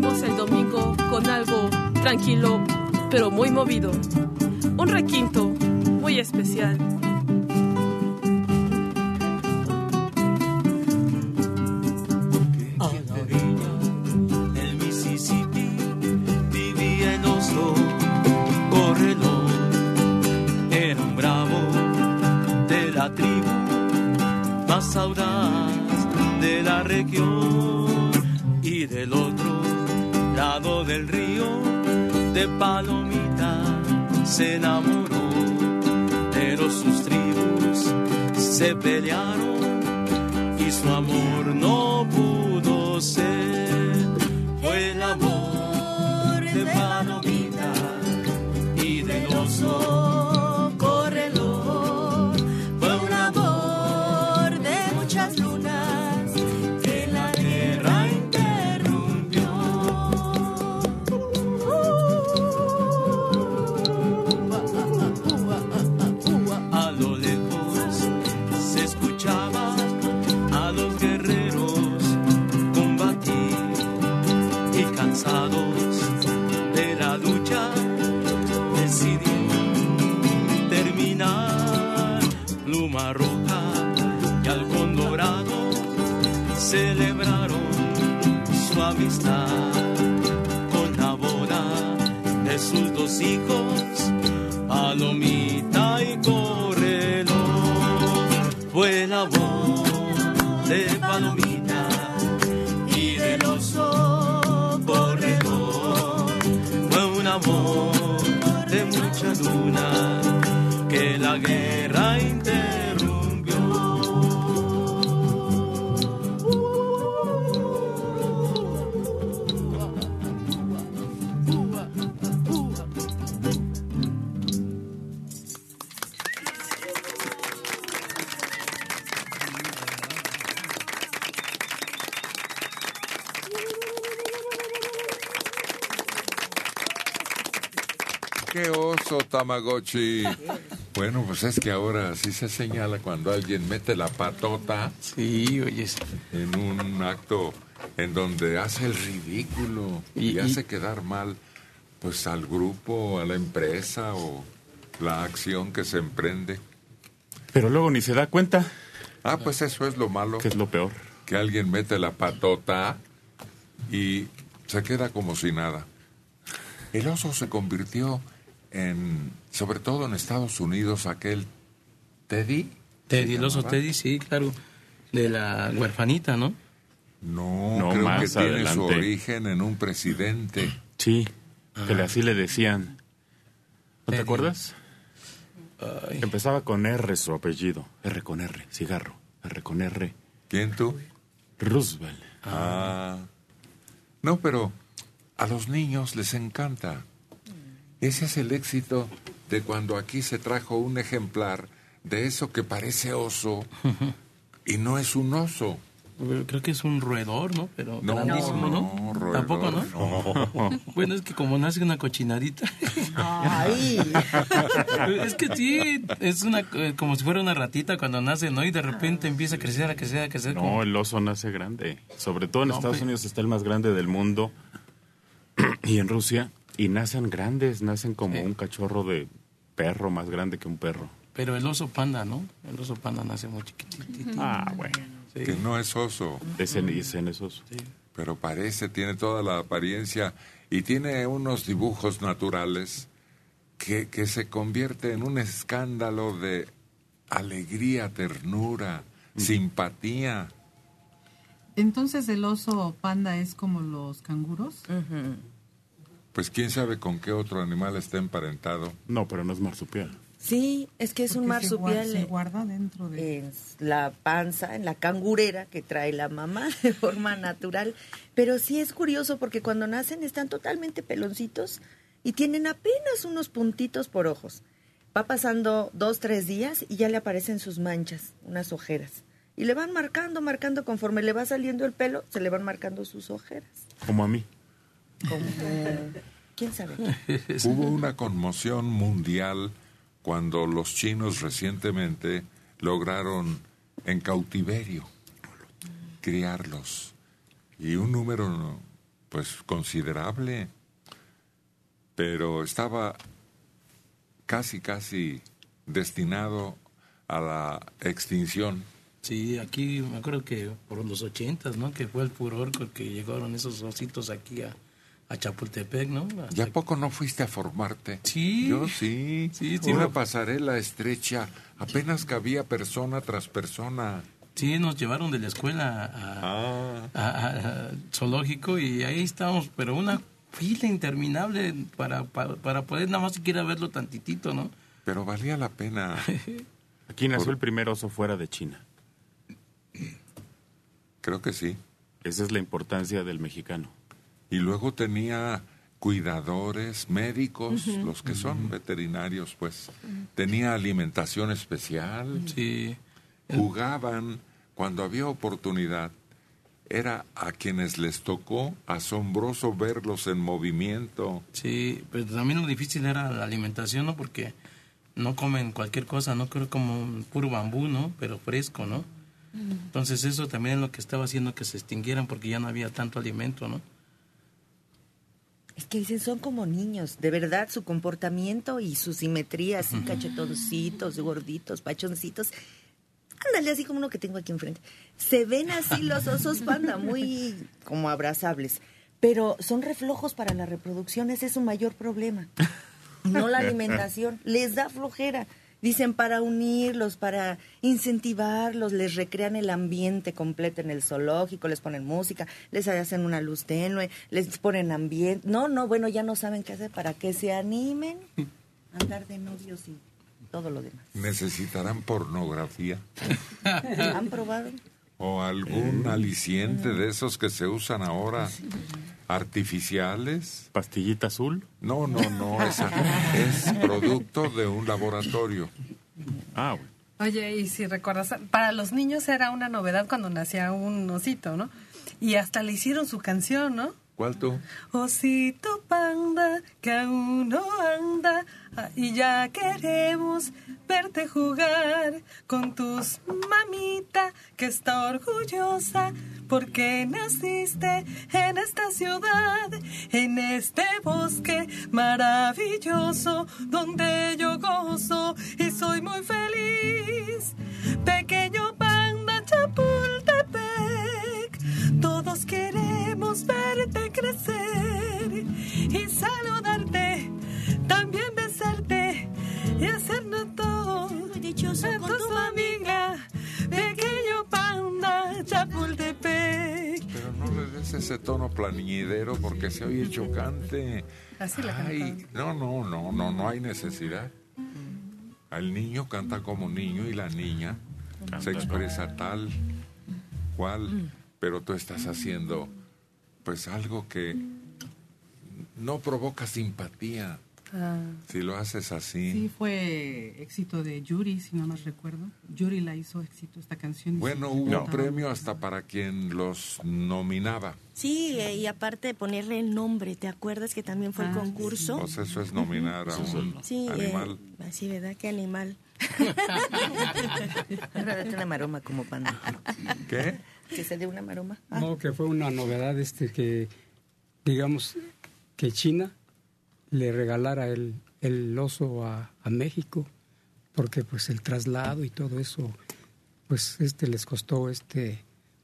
El domingo con algo tranquilo, pero muy movido. Un requinto muy especial. A la orilla del Mississippi vivía el oso corredor. Era un bravo de la tribu más audaz de la región. Y del otro se enamoró. Pero sus tribus se pelearon Pluma roja y halcón dorado celebraron su amistad con la boda de sus dos hijos, Palomita y Correlo. Fue la voz de Palomita y del oso corredor. Fue un amor de mucha luna que la guerra Bueno, pues es que ahora sí se señala cuando alguien mete la patota Sí, oye. en un acto en donde hace el ridículo y, Y- y- hace quedar mal pues al grupo, a la empresa o la acción que se emprende. Pero luego ni se da cuenta, Ah, pues eso es lo malo, que es lo peor. que alguien mete la patota y se queda como si nada. El oso se convirtió en, sobre todo en Estados Unidos, aquel Teddy. Teddy, ¿se el oso? Teddy, sí, claro. De la huerfanita, ¿no? No, No, creo más que tiene su origen en un presidente. Sí, que le- así le decían. ¿No te acuerdas? Ay, Empezaba con R su apellido. R con R, cigarro. R con R. ¿Quién tú? Roosevelt. Ah. No, pero a los niños les encanta. Ese es el éxito de cuando aquí se trajo un ejemplar de eso que parece oso y no es un oso. creo que es un roedor, ¿no? Pero No, grandísimo, ¿no? no, roedor, Tampoco, ¿no? no. Bueno, es que como nace una cochinadita. Ay. es que sí, es una eh, como si fuera una ratita cuando nace, ¿no? Y de repente empieza a crecer, a crecer, a crecer. No, como- el oso nace grande. Sobre todo en No, Estados Unidos está el más grande del mundo. y en Rusia. Y nacen grandes, nacen como Sí. un cachorro de perro más grande que un perro. Pero el oso panda, ¿no? El oso panda nace muy chiquitito. Ah, bueno. Sí. Que no es oso, Ese, ese no es oso. pero parece, tiene toda la apariencia y tiene unos dibujos naturales que, que se convierte en un escándalo de alegría, ternura, simpatía. Entonces el oso panda es como los canguros. Pues quién sabe con qué otro animal está emparentado. No, pero no es marsupial. Sí, es que es un Porque se guar- marsupial. Se eh, guarda dentro de... en la panza, en la cangurera que trae la mamá de forma natural. Pero sí es curioso porque cuando nacen están totalmente peloncitos y tienen apenas unos puntitos por ojos. Va pasando dos, tres días y ya le aparecen sus manchas, unas ojeras. Y le van marcando, marcando, conforme le va saliendo el pelo, se le van marcando sus ojeras. Como a mí. Como, ¿Quién sabe? Hubo una conmoción mundial cuando los chinos recientemente lograron en cautiverio criarlos. Y un número pues considerable, pero estaba casi, casi destinado a la extinción. Sí, aquí me acuerdo que por los ochentas, ¿no? Que fue el furor con que llegaron esos ositos aquí a, a Chapultepec, ¿no? Hasta ¿Ya poco no fuiste a formarte? Sí. Yo sí. Sí, sí, Una no. pasarela estrecha, apenas cabía persona tras persona. Sí, nos llevaron de la escuela a, Ah, a- a- a zoológico y ahí estábamos, pero una fila interminable para, para, para poder nada más siquiera verlo tantitito, ¿no? pero valía la pena. Aquí nació el primer oso fuera de China. Creo que sí. Esa es la importancia del mexicano. Y luego tenía cuidadores, médicos, los que son veterinarios, pues. Tenía alimentación especial. Sí. Jugaban cuando había oportunidad. Era a quienes les tocó asombroso verlos en movimiento. Sí, pero también lo difícil era la alimentación, ¿no? Porque no comen cualquier cosa, no creo como un puro bambú, ¿no? Pero fresco, ¿no? Entonces eso también es lo que estaba haciendo que se extinguieran porque ya no había tanto alimento, ¿no? Es que dicen, son como niños, de verdad, su comportamiento y su simetría, así cachetoncitos, gorditos, pachoncitos. Ándale, así como uno que tengo aquí enfrente. Se ven así los osos panda, muy como abrazables. Pero son reflojos para la reproducción, ese es su mayor problema. No la alimentación, les da flojera. Dicen para unirlos, para incentivarlos, les recrean el ambiente completo en el zoológico, les ponen música, les hacen una luz tenue, les ponen ambiente. No, no, bueno, ya no saben qué hacer para que se animen a andar de novios y todo lo demás. Necesitarán pornografía ¿Han probado? o algún aliciente de esos que se usan ahora, artificiales. Pastillita azul. No, no, no, esa es producto de un laboratorio. Ah, bueno. Oye, y si recuerdas, para los niños era una novedad cuando nacía un osito, ¿no? Y hasta le hicieron su canción, ¿no? ¿Cuál tú? Osito panda, que aún no anda, ah, y ya queremos verte jugar con tus mamita, que está orgullosa, porque naciste en esta ciudad, en este bosque maravilloso, donde yo gozo y soy muy feliz. Pequeño panda Chapultepec, todos queremos verte crecer y saludarte, también besarte y hacernos todo. dichoso a con tu tu amiga, pequeño panda Chapultepec. Pero no le des ese tono plañidero porque se oye chocante. Así la Ay, no, no, no, no, no hay necesidad. El niño canta como niño y la niña se expresa tal cual, pero tú estás haciendo pues algo que no provoca simpatía Ah, si lo haces así. sí, fue éxito de Yuri, si no más recuerdo. Yuri la hizo éxito esta canción. Bueno, Sí, hubo cantaba. premio hasta para quien los nominaba. Sí, eh, y aparte de ponerle el nombre, ¿te acuerdas que también fue el Ah, concurso? Pues eso es nominar a un Sí, eh, animal. así, ¿verdad? Qué animal. Date una maroma como panda. ¿Qué? Que se dé una maroma. Ah, No, que fue una novedad este que, digamos, que China le regalara el, el oso a, a México, porque pues el traslado y todo eso, pues este les costó este,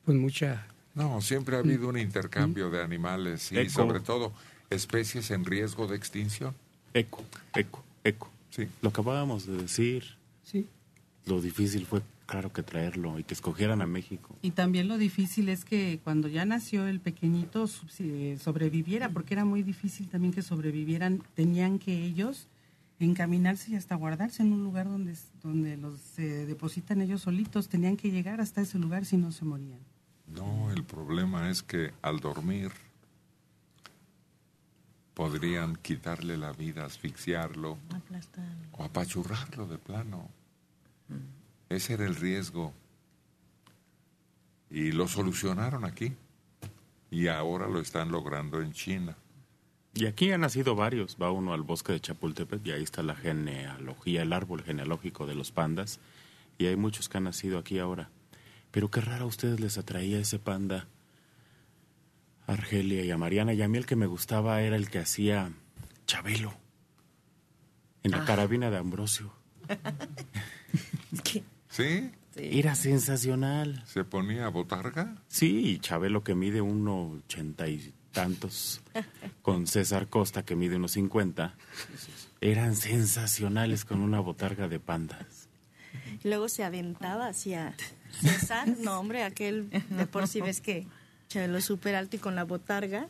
pues mucha... No, siempre ha habido un intercambio de animales y Eco. sobre todo especies en riesgo de extinción. Eco, eco, eco. Sí. Lo acabábamos de decir. Sí, Lo difícil fue, claro, que traerlo y que escogieran a México. Y también lo difícil es que cuando ya nació el pequeñito eh, sobreviviera, porque era muy difícil también que sobrevivieran. Tenían que ellos encaminarse y hasta guardarse en un lugar donde, donde los se depositan ellos solitos. Tenían que llegar hasta ese lugar si no se morían. No, el problema es que al dormir podrían quitarle la vida, asfixiarlo o apachurrarlo de plano. Ese era el riesgo. Y lo solucionaron aquí. Y ahora lo están logrando en China. Y aquí han nacido varios. Va uno al bosque de Chapultepec y ahí está la genealogía, el árbol genealógico de los pandas. Y hay muchos que han nacido aquí ahora. Pero qué raro a ustedes les atraía ese panda Argelia y a Mariana. Y a mí el que me gustaba era el que hacía Chabelo. En la Ah. carabina de Ambrosio. ¿Sí? Era sensacional. ¿Se ponía botarga? Sí, y Chabelo que mide uno ochenta y tantos, con César Costa que mide unos cincuenta, eran sensacionales con una botarga de pandas. Y luego se aventaba hacia César. No, hombre, aquel de por sí ves que lo súper alto y con la botarga.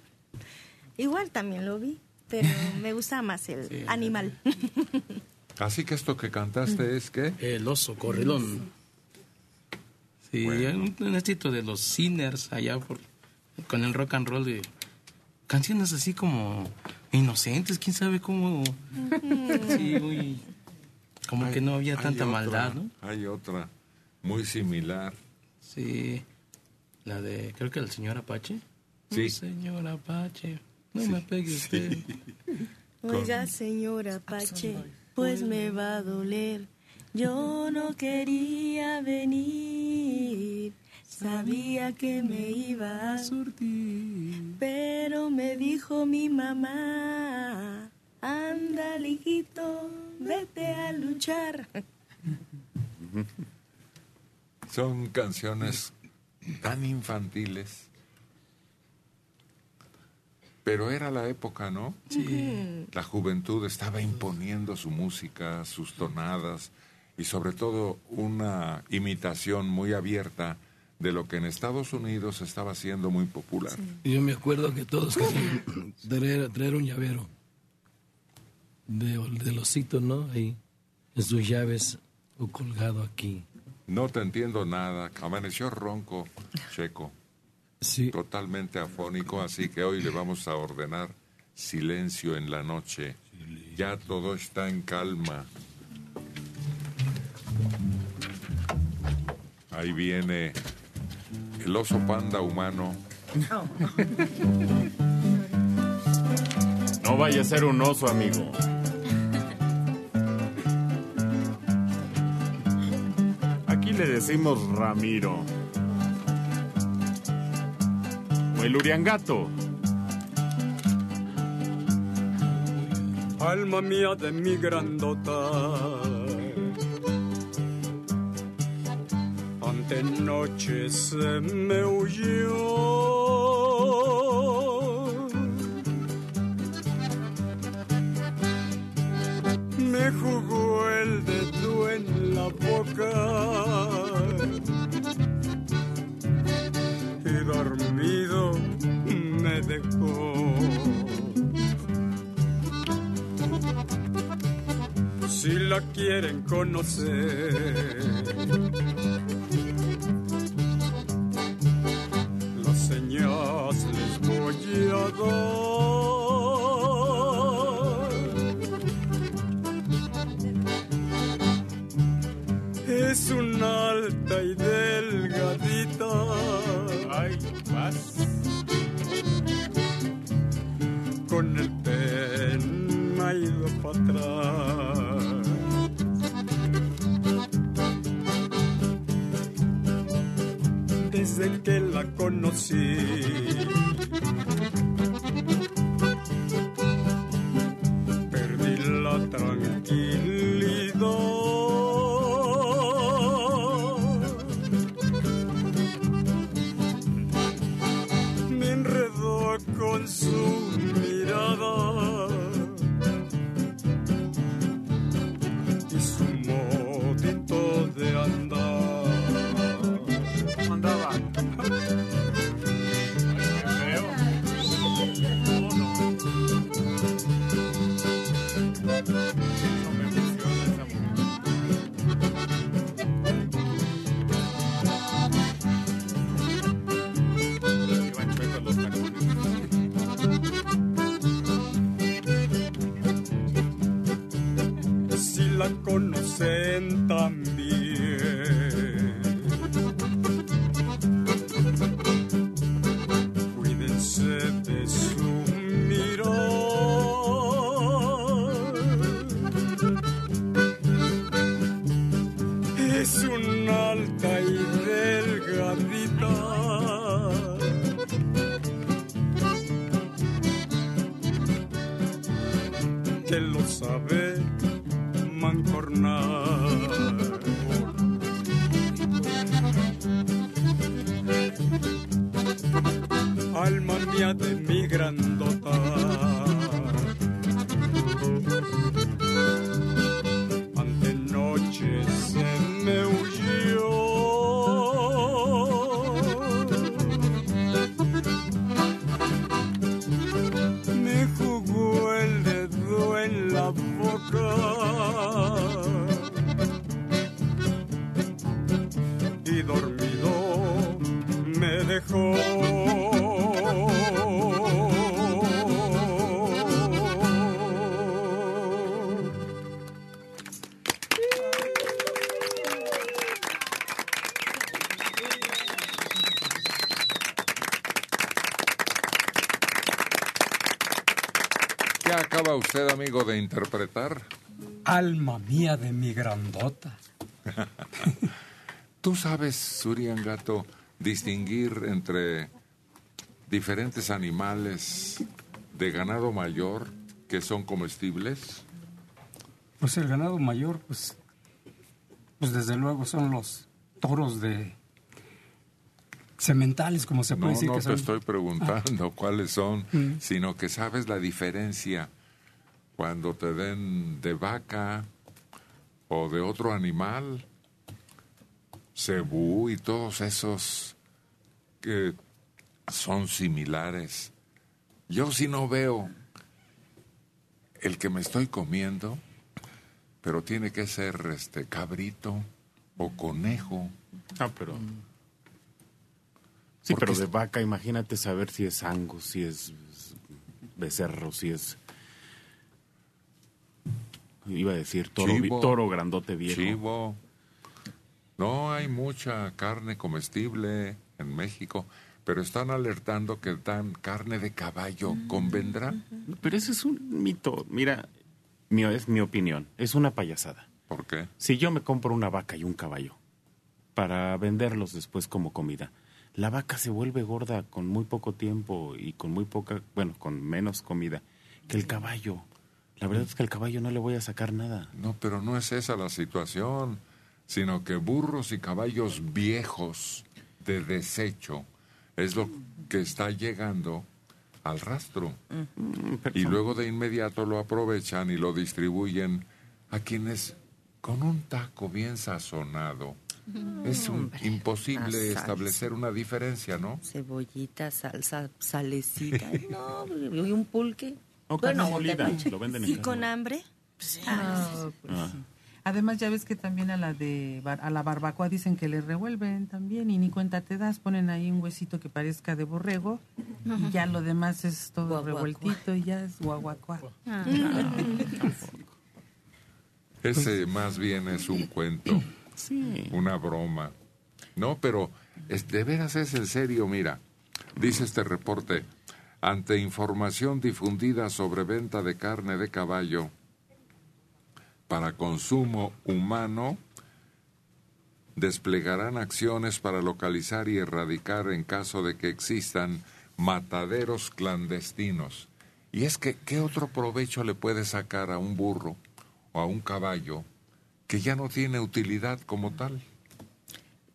Igual también lo vi, pero me gusta más el animal. Así que esto que cantaste es que... El oso correlón. Sí, un, un estilo de los Sinners allá por, con el rock and roll de canciones así como inocentes, quién sabe cómo. Sí, muy. Como que no había tanta otra, maldad, ¿no? Hay otra muy similar. Sí. La de, creo que el señor Apache. Sí. Oh, señor Apache, no me pegue usted. Oiga, señora Pache, pues me va a doler. Yo no quería venir, sabía que me iba a surtir, pero me dijo mi mamá, anda, hijito, vete a luchar. Son canciones tan infantiles. Pero era la época, ¿no? Sí. La juventud estaba imponiendo su música, sus tonadas y sobre todo una imitación muy abierta de lo que en Estados Unidos estaba siendo muy popular. Yo me acuerdo que todos querían traer, traer un llavero de, del osito, ¿no? Ahí, en sus llaves, o colgado aquí. No te entiendo nada. Amaneció ronco, Checo. Sí. Totalmente afónico, así que hoy le vamos a ordenar silencio en la noche. Ya todo está en calma. Ahí viene el oso panda humano. No vaya a ser un oso, amigo. Aquí le decimos Ramiro. El Uriangato. Alma mía de mi grandota. Ante noche se me huyó. Me jugó el dedo en la boca. Si la quieren conocer. Las señas les voy a dar. Es una Desde que la conocí. ¿Qué acaba usted, amigo, de interpretar? Alma mía de mi grandota. ¿Tú sabes, Surian Gato, distinguir entre diferentes animales de ganado mayor que son comestibles? Pues el ganado mayor, pues, pues desde luego son los toros de sementales, como se No, puede decir no que te son. estoy preguntando cuáles son, Mm. sino que sabes la diferencia cuando te den de vaca o de otro animal, cebú y todos esos que son similares. Yo sí no veo el que me estoy comiendo, pero tiene que ser este cabrito o conejo. Ah, pero. Sí, Porque pero de vaca, imagínate saber si es angus, si es becerro, si es. Iba a decir toro, Chivo. toro grandote viejo. Chivo. No hay mucha carne comestible en México, pero están alertando que dan carne de caballo. ¿Convendrá? Pero ese es un mito. Mira, mi, es mi opinión. Es una payasada. ¿Por qué? Si yo me compro una vaca y un caballo para venderlos después como comida, la vaca se vuelve gorda con muy poco tiempo y con muy poca, bueno, con menos comida que el caballo. La verdad es que al caballo no le voy a sacar nada. No, pero no es esa la situación, sino que burros y caballos viejos de desecho es lo que está llegando al rastro. Y luego de inmediato lo aprovechan y lo distribuyen a quienes con un taco bien sazonado. Es un- Hombre, imposible establecer una diferencia, ¿no? Cebollita, salsa, salecita. No, y un pulque. O Bueno, carne molida, tepache. lo venden en ¿Y carne con molida. hambre? Ah, pues Ah. sí. Además, ya ves que también a la de bar- a la barbacoa dicen que le revuelven también y ni cuenta te das, ponen ahí un huesito que parezca de borrego y ya lo demás es todo Guaguacuá. revueltito y ya es guaguacuá. Ah. Ese más bien es un cuento, Sí. una broma. No, pero es, de veras es en serio, mira. Dice este reporte, ante información difundida sobre venta de carne de caballo para consumo humano, desplegarán acciones para localizar y erradicar en caso de que existan mataderos clandestinos. Y es que, ¿qué otro provecho le puede sacar a un burro o a un caballo que ya no tiene utilidad como tal?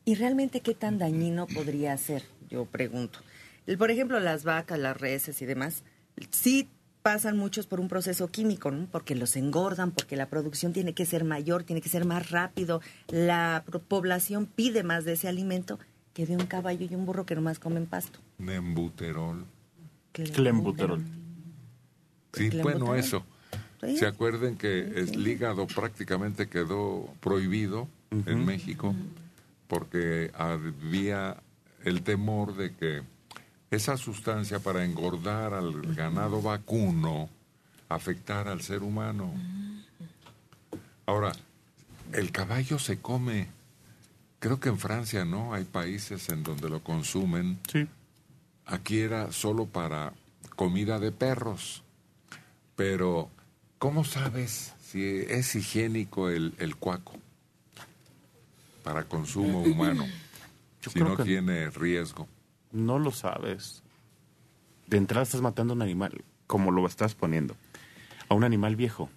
¿Y realmente qué tan dañino podría ser? Yo pregunto. El- Por ejemplo, las vacas, las reses y demás, sí pasan muchos por un proceso químico, ¿no? Porque los engordan, porque la producción tiene que ser mayor, tiene que ser más rápido, la población pide más de ese alimento que de un caballo y un burro que nomás comen pasto. Nembuterol. Clenbuterol. Sí, bueno, eso. Sí. ¿Se acuerdan que el hígado prácticamente quedó prohibido en México? Porque había el temor de que esa sustancia para engordar al ganado vacuno afectara al ser humano. Ahora, el caballo se come, creo que en Francia, ¿no? Hay países en donde lo consumen. Sí. Aquí era solo para comida de perros. Pero, ¿cómo sabes si es higiénico el, el cuaco para consumo humano? Yo si creo no que- tiene riesgo. No lo sabes. De entrada estás matando a un animal, como lo estás poniendo. A un animal viejo.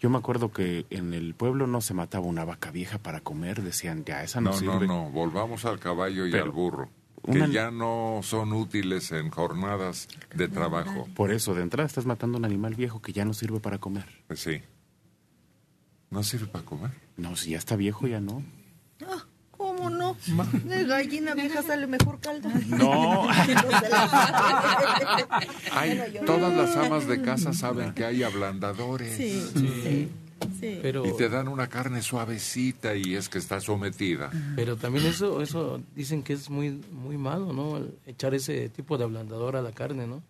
Yo me acuerdo que en el pueblo no se mataba una vaca vieja para comer, decían, ya, esa no, No, no, sirve. no, volvamos al caballo y Pero al burro, que una- ya no son útiles en jornadas de trabajo. Por eso, de entrada estás matando un animal viejo que ya no sirve para comer. Sí. ¿No sirve para comer? No, si ya está viejo, ya no. Ah, ¿Cómo no? De gallina vieja sale mejor caldo. No. todas las amas de casa saben que hay ablandadores. Sí, sí, sí. Pero, Y te dan una carne suavecita y es que está sometida. pero también eso, eso dicen que es muy, muy malo, ¿no? El echar ese tipo de ablandador a la carne, ¿no?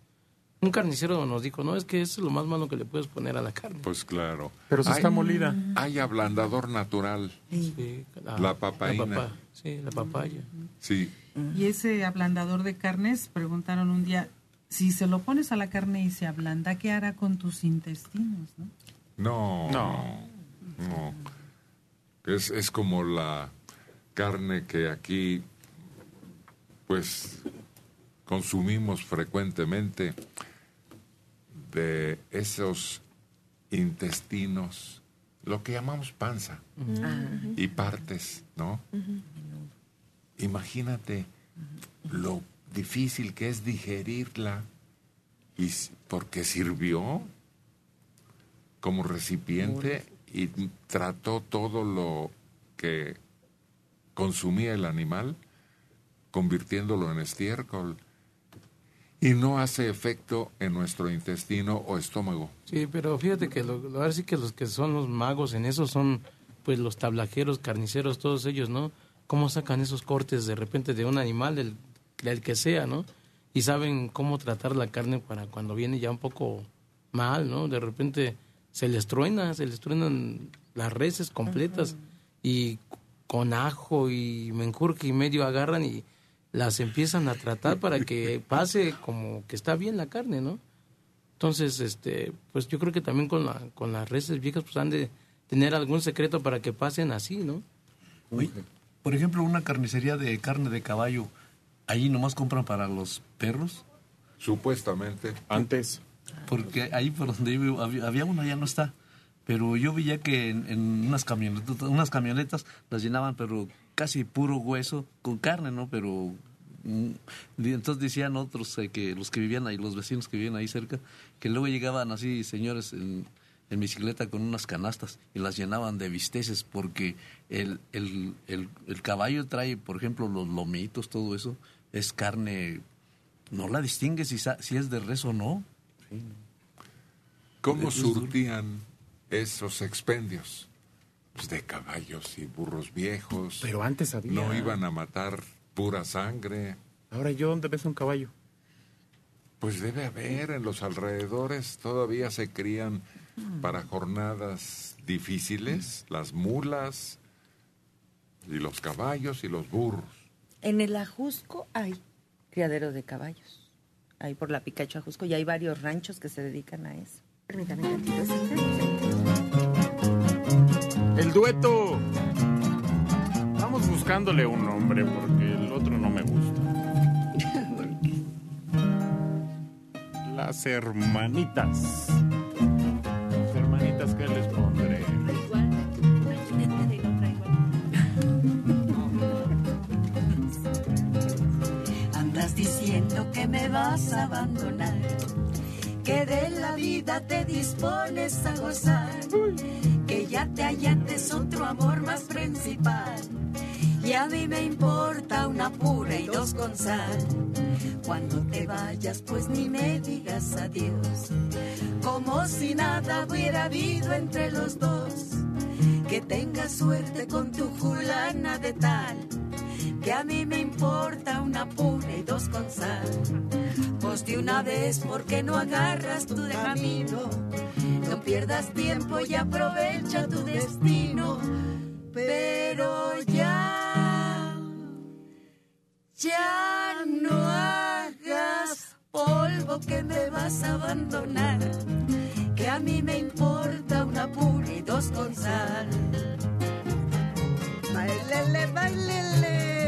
Un carnicero nos dijo, no, es que es lo más malo que le puedes poner a la carne. Pues claro. Pero si Hay- está molida. Hay ablandador natural. Sí, La papaína. papa- sí, la papaya. Sí. Y ese ablandador de carnes, preguntaron un día, si se lo pones a la carne y se ablanda, ¿qué hará con tus intestinos? ¿no? No. No. No. Es, es como la carne que aquí, pues, consumimos frecuentemente de esos intestinos, lo que llamamos panza y partes, ¿no? Imagínate lo difícil que es digerirla y porque sirvió como recipiente y trató todo lo que consumía el animal, convirtiéndolo en estiércol. Y no hace efecto en nuestro intestino o estómago. Sí, pero fíjate que lo, lo- ahora sí que los que son los magos en eso son pues los tablajeros, carniceros, todos ellos, ¿no? Cómo sacan esos cortes de repente de un animal, del, del que sea, ¿no? Y saben cómo tratar la carne para cuando viene ya un poco mal, ¿no? De repente se les truena, se les truenan las reses completas y con ajo y menjurje y medio agarran y las empiezan a tratar para que pase como que está bien la carne, ¿no? Entonces, este, pues yo creo que también con, la, con las reses viejas pues han de tener algún secreto para que pasen así, ¿no? Oye, por ejemplo, una carnicería de carne de caballo, ahí nomás compran para los perros. Supuestamente. Antes. Porque ahí por donde yo vivo había, había una, ya no está. Pero yo veía que en, en unas, camionetas, unas camionetas las llenaban, pero casi puro hueso con carne, ¿no? Pero mm, entonces decían otros eh, que los que vivían ahí, los vecinos que vivían ahí cerca, que luego llegaban así señores en, en bicicleta con unas canastas y las llenaban de bisteces porque el, el, el, el caballo trae, por ejemplo, los lomitos, todo eso, es carne, no la distingue si, si es de res o no. ¿Cómo surtían esos expendios? Pues de caballos y burros viejos. Pero antes había. No iban a matar pura sangre. Ahora, ¿yo dónde ves un caballo? Pues debe haber en los alrededores, todavía se crían para jornadas difíciles, las mulas y los caballos y los burros. En el Ajusco hay criadero de caballos. Ahí por la Picacho Ajusco y hay varios ranchos que se dedican a eso. Permítame tantito, ¿sí? El dueto. Vamos buscándole un nombre porque el otro no me gusta. Las hermanitas. Las hermanitas, ¿qué les pondré? Andas diciendo que me vas a abandonar, que de la vida te dispones a gozar, que ya te hallates otro amor más principal. Y a mí me importa una pura y dos con sal. Cuando te vayas, pues ni me digas adiós. Como si nada hubiera habido entre los dos. Que tengas suerte con tu fulana de tal que a mí me importa una pura y dos con sal. Pues de una vez, porque no agarras tu de camino? No pierdas tiempo y aprovecha tu destino. Pero ya, ya no hagas polvo que me vas a abandonar. Que a mí me importa una pura y dos con sal. Bailele, bailele.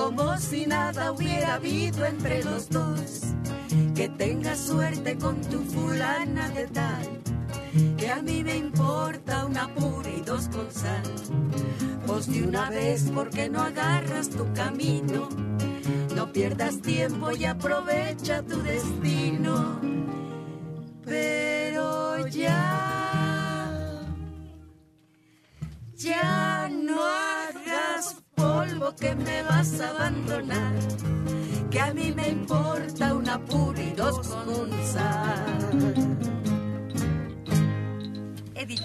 Como si nada hubiera habido entre los dos. Que tengas suerte con tu fulana de tal. Que a mí me importa una pura y dos con sal. Pues de una vez, porque no agarras tu camino? No pierdas tiempo y aprovecha tu destino. Pero ya, ya no hagas que me vas a abandonar. Que a mí me importa una pura y dos con sal. He dicho.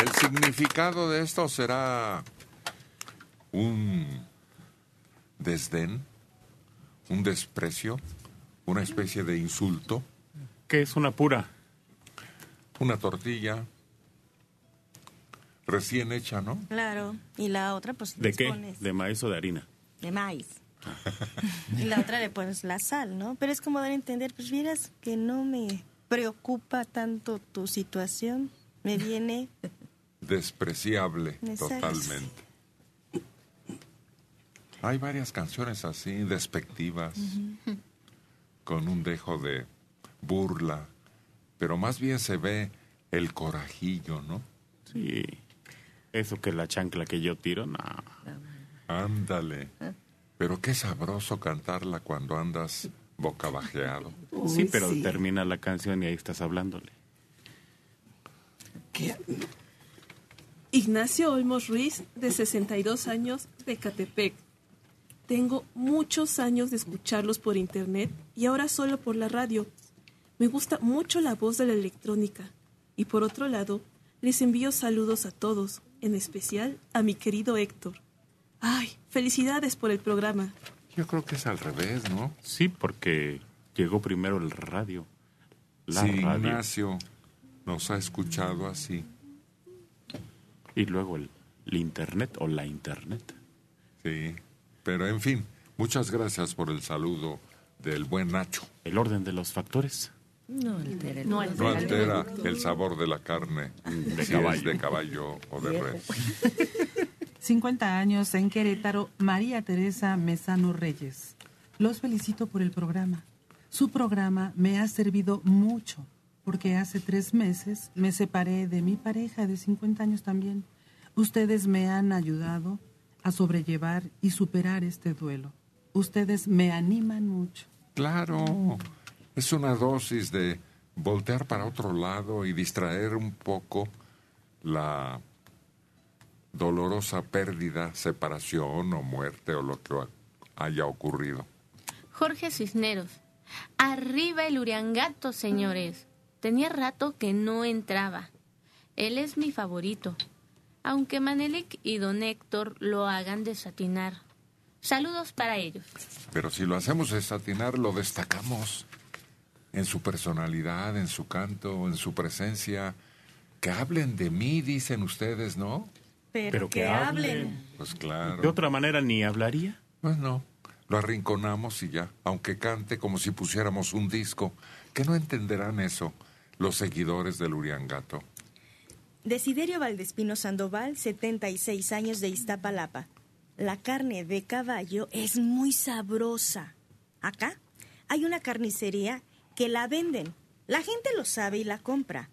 El significado de esto será un desdén, un desprecio, una especie de insulto. ¿Qué es una pura? Una tortilla recién hecha, ¿no? Claro. Y la otra, pues, ¿De qué? pones ¿De maíz o de harina? de maíz. Y la otra le pones la sal, ¿no? Pero es como dar a entender, pues vieras que no me preocupa tanto tu situación. Me viene Despreciable Exacto. totalmente. Hay varias canciones así, despectivas, con un dejo de burla, pero más bien se ve el corajillo, ¿no? Sí. Eso que la chancla que yo tiro, no. Ándale. Pero qué sabroso cantarla cuando andas boca bajeado. sí, pero termina la canción y ahí estás hablándole. Ignacio Olmos Ruiz, de 62 años, de Catepec. Tengo muchos años de escucharlos por internet y ahora solo por la radio. Me gusta mucho la voz de la electrónica. Y por otro lado, les envío saludos a todos, en especial a mi querido Héctor. Ay, felicidades por el programa. Yo creo que es al revés, ¿no? Sí, porque llegó primero el radio. La sí, radio. Ignacio nos ha escuchado así. Y luego el, el internet o la internet. Sí, pero en fin, muchas gracias por el saludo del buen Nacho. El orden de los factores. No altera el No altera el sabor de la carne De si caballo. es de caballo o de res. 50 años en Querétaro, María Teresa Mesano Reyes. Los felicito por el programa. Su programa me ha servido mucho, porque hace tres meses me separé de mi pareja de 50 años también. Ustedes me han ayudado a sobrellevar y superar este duelo. Ustedes me animan mucho. Claro, es una dosis de voltear para otro lado y distraer un poco la dolorosa pérdida, separación o muerte o lo que haya ocurrido. Jorge Cisneros. Arriba el Uriangato, señores. Tenía rato que no entraba. Él es mi favorito. Aunque Manelik y don Héctor lo hagan desatinar. Saludos para ellos. Pero si lo hacemos desatinar, lo destacamos en su personalidad, en su canto, en su presencia. Que hablen de mí, dicen ustedes, ¿no? Pero, Pero que, que hablen. hablen. Pues claro. De otra manera ni hablaría. Pues no, lo arrinconamos y ya, aunque cante como si pusiéramos un disco, que no entenderán eso los seguidores del Uriangato. Desiderio Valdespino Sandoval, 76 años de Iztapalapa. La carne de caballo es muy sabrosa. Acá hay una carnicería que la venden. La gente lo sabe y la compra.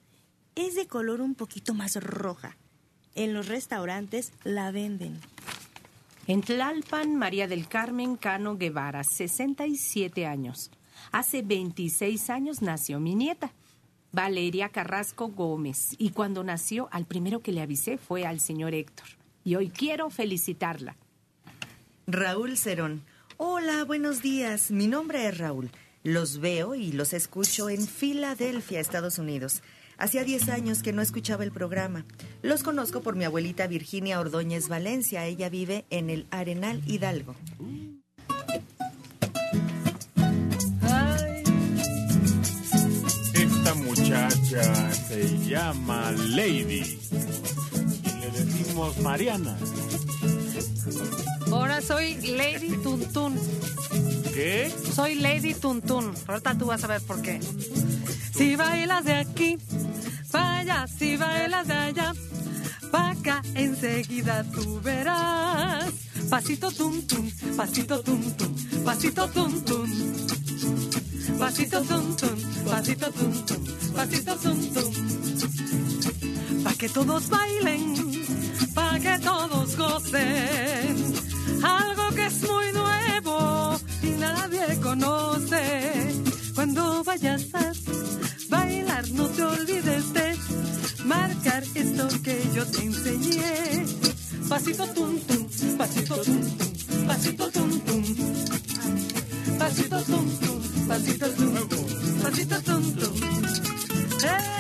Es de color un poquito más roja. En los restaurantes la venden. En Tlalpan, María del Carmen Cano Guevara, 67 años. Hace 26 años nació mi nieta, Valeria Carrasco Gómez. Y cuando nació, al primero que le avisé fue al señor Héctor. Y hoy quiero felicitarla. Raúl Cerón. Hola, buenos días. Mi nombre es Raúl. Los veo y los escucho en Filadelfia, Estados Unidos. Hacía 10 años que no escuchaba el programa. Los conozco por mi abuelita Virginia Ordóñez Valencia. Ella vive en el Arenal Hidalgo. Se llama Lady. Y le decimos Mariana. Ahora Ahora soy Lady Tuntun. ¿Qué? Soy Lady Tuntun. Ahorita tú vas a ver por qué. Si bailas de aquí, vaya, si bailas de allá, pa' acá enseguida tú verás. Pasito tum tum, pasito tum tum, pasito tum tum. Pasito tum tum, pasito tum tum, pasito tum tum. Pa' que todos bailen, pa' que todos gocen. Algo que es muy nuevo y nadie conoce. Cuando vayas a bailar, no te olvides de marcar esto que yo te enseñé. Pasito tum tum, pasito tum tum, pasito tum tum. Pasito tum tum, pasito tum, pasito. ¡Eh!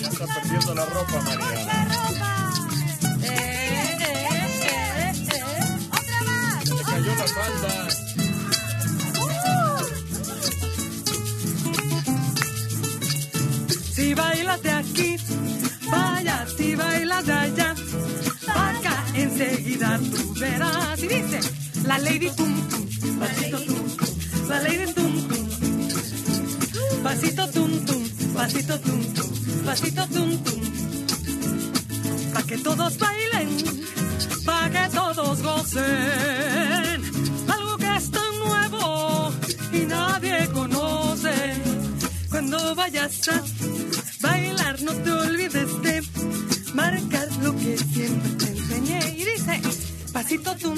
Ya está perdiendo la ropa, Mariana. Allá, acá enseguida tú verás. Y dice, la lady tum tum, pasito tum tum, la lady tum tum, pasito tum tum, pasito tum tum, pasito tum tum. Pa' que todos bailen, pa' que todos gocen. Algo que es tan nuevo y nadie conoce. Cuando vayas a bailar, no te olvides que siempre te enseñé. Y dice, pasito tum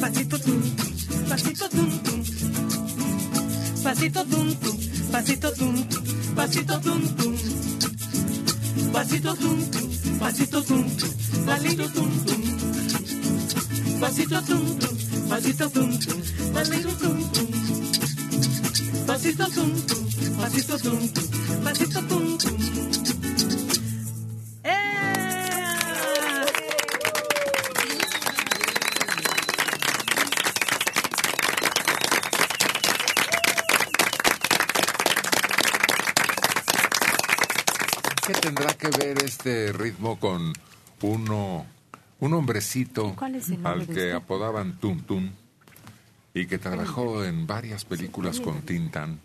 pasito tum pasito tum tum. Pasito tum tum, pasito tum pasito tum tum. Pasito tum tum, pasito tum pasito tum tum. Pasito tum tum, pasito tum pasito tum tum. Pasito tum tum, pasito tum, pasito tum tum. Ritmo con uno, un hombrecito ¿Cuál es el nombre al que usted? apodaban Tum Tum y que trabajó en varias películas con Tintán?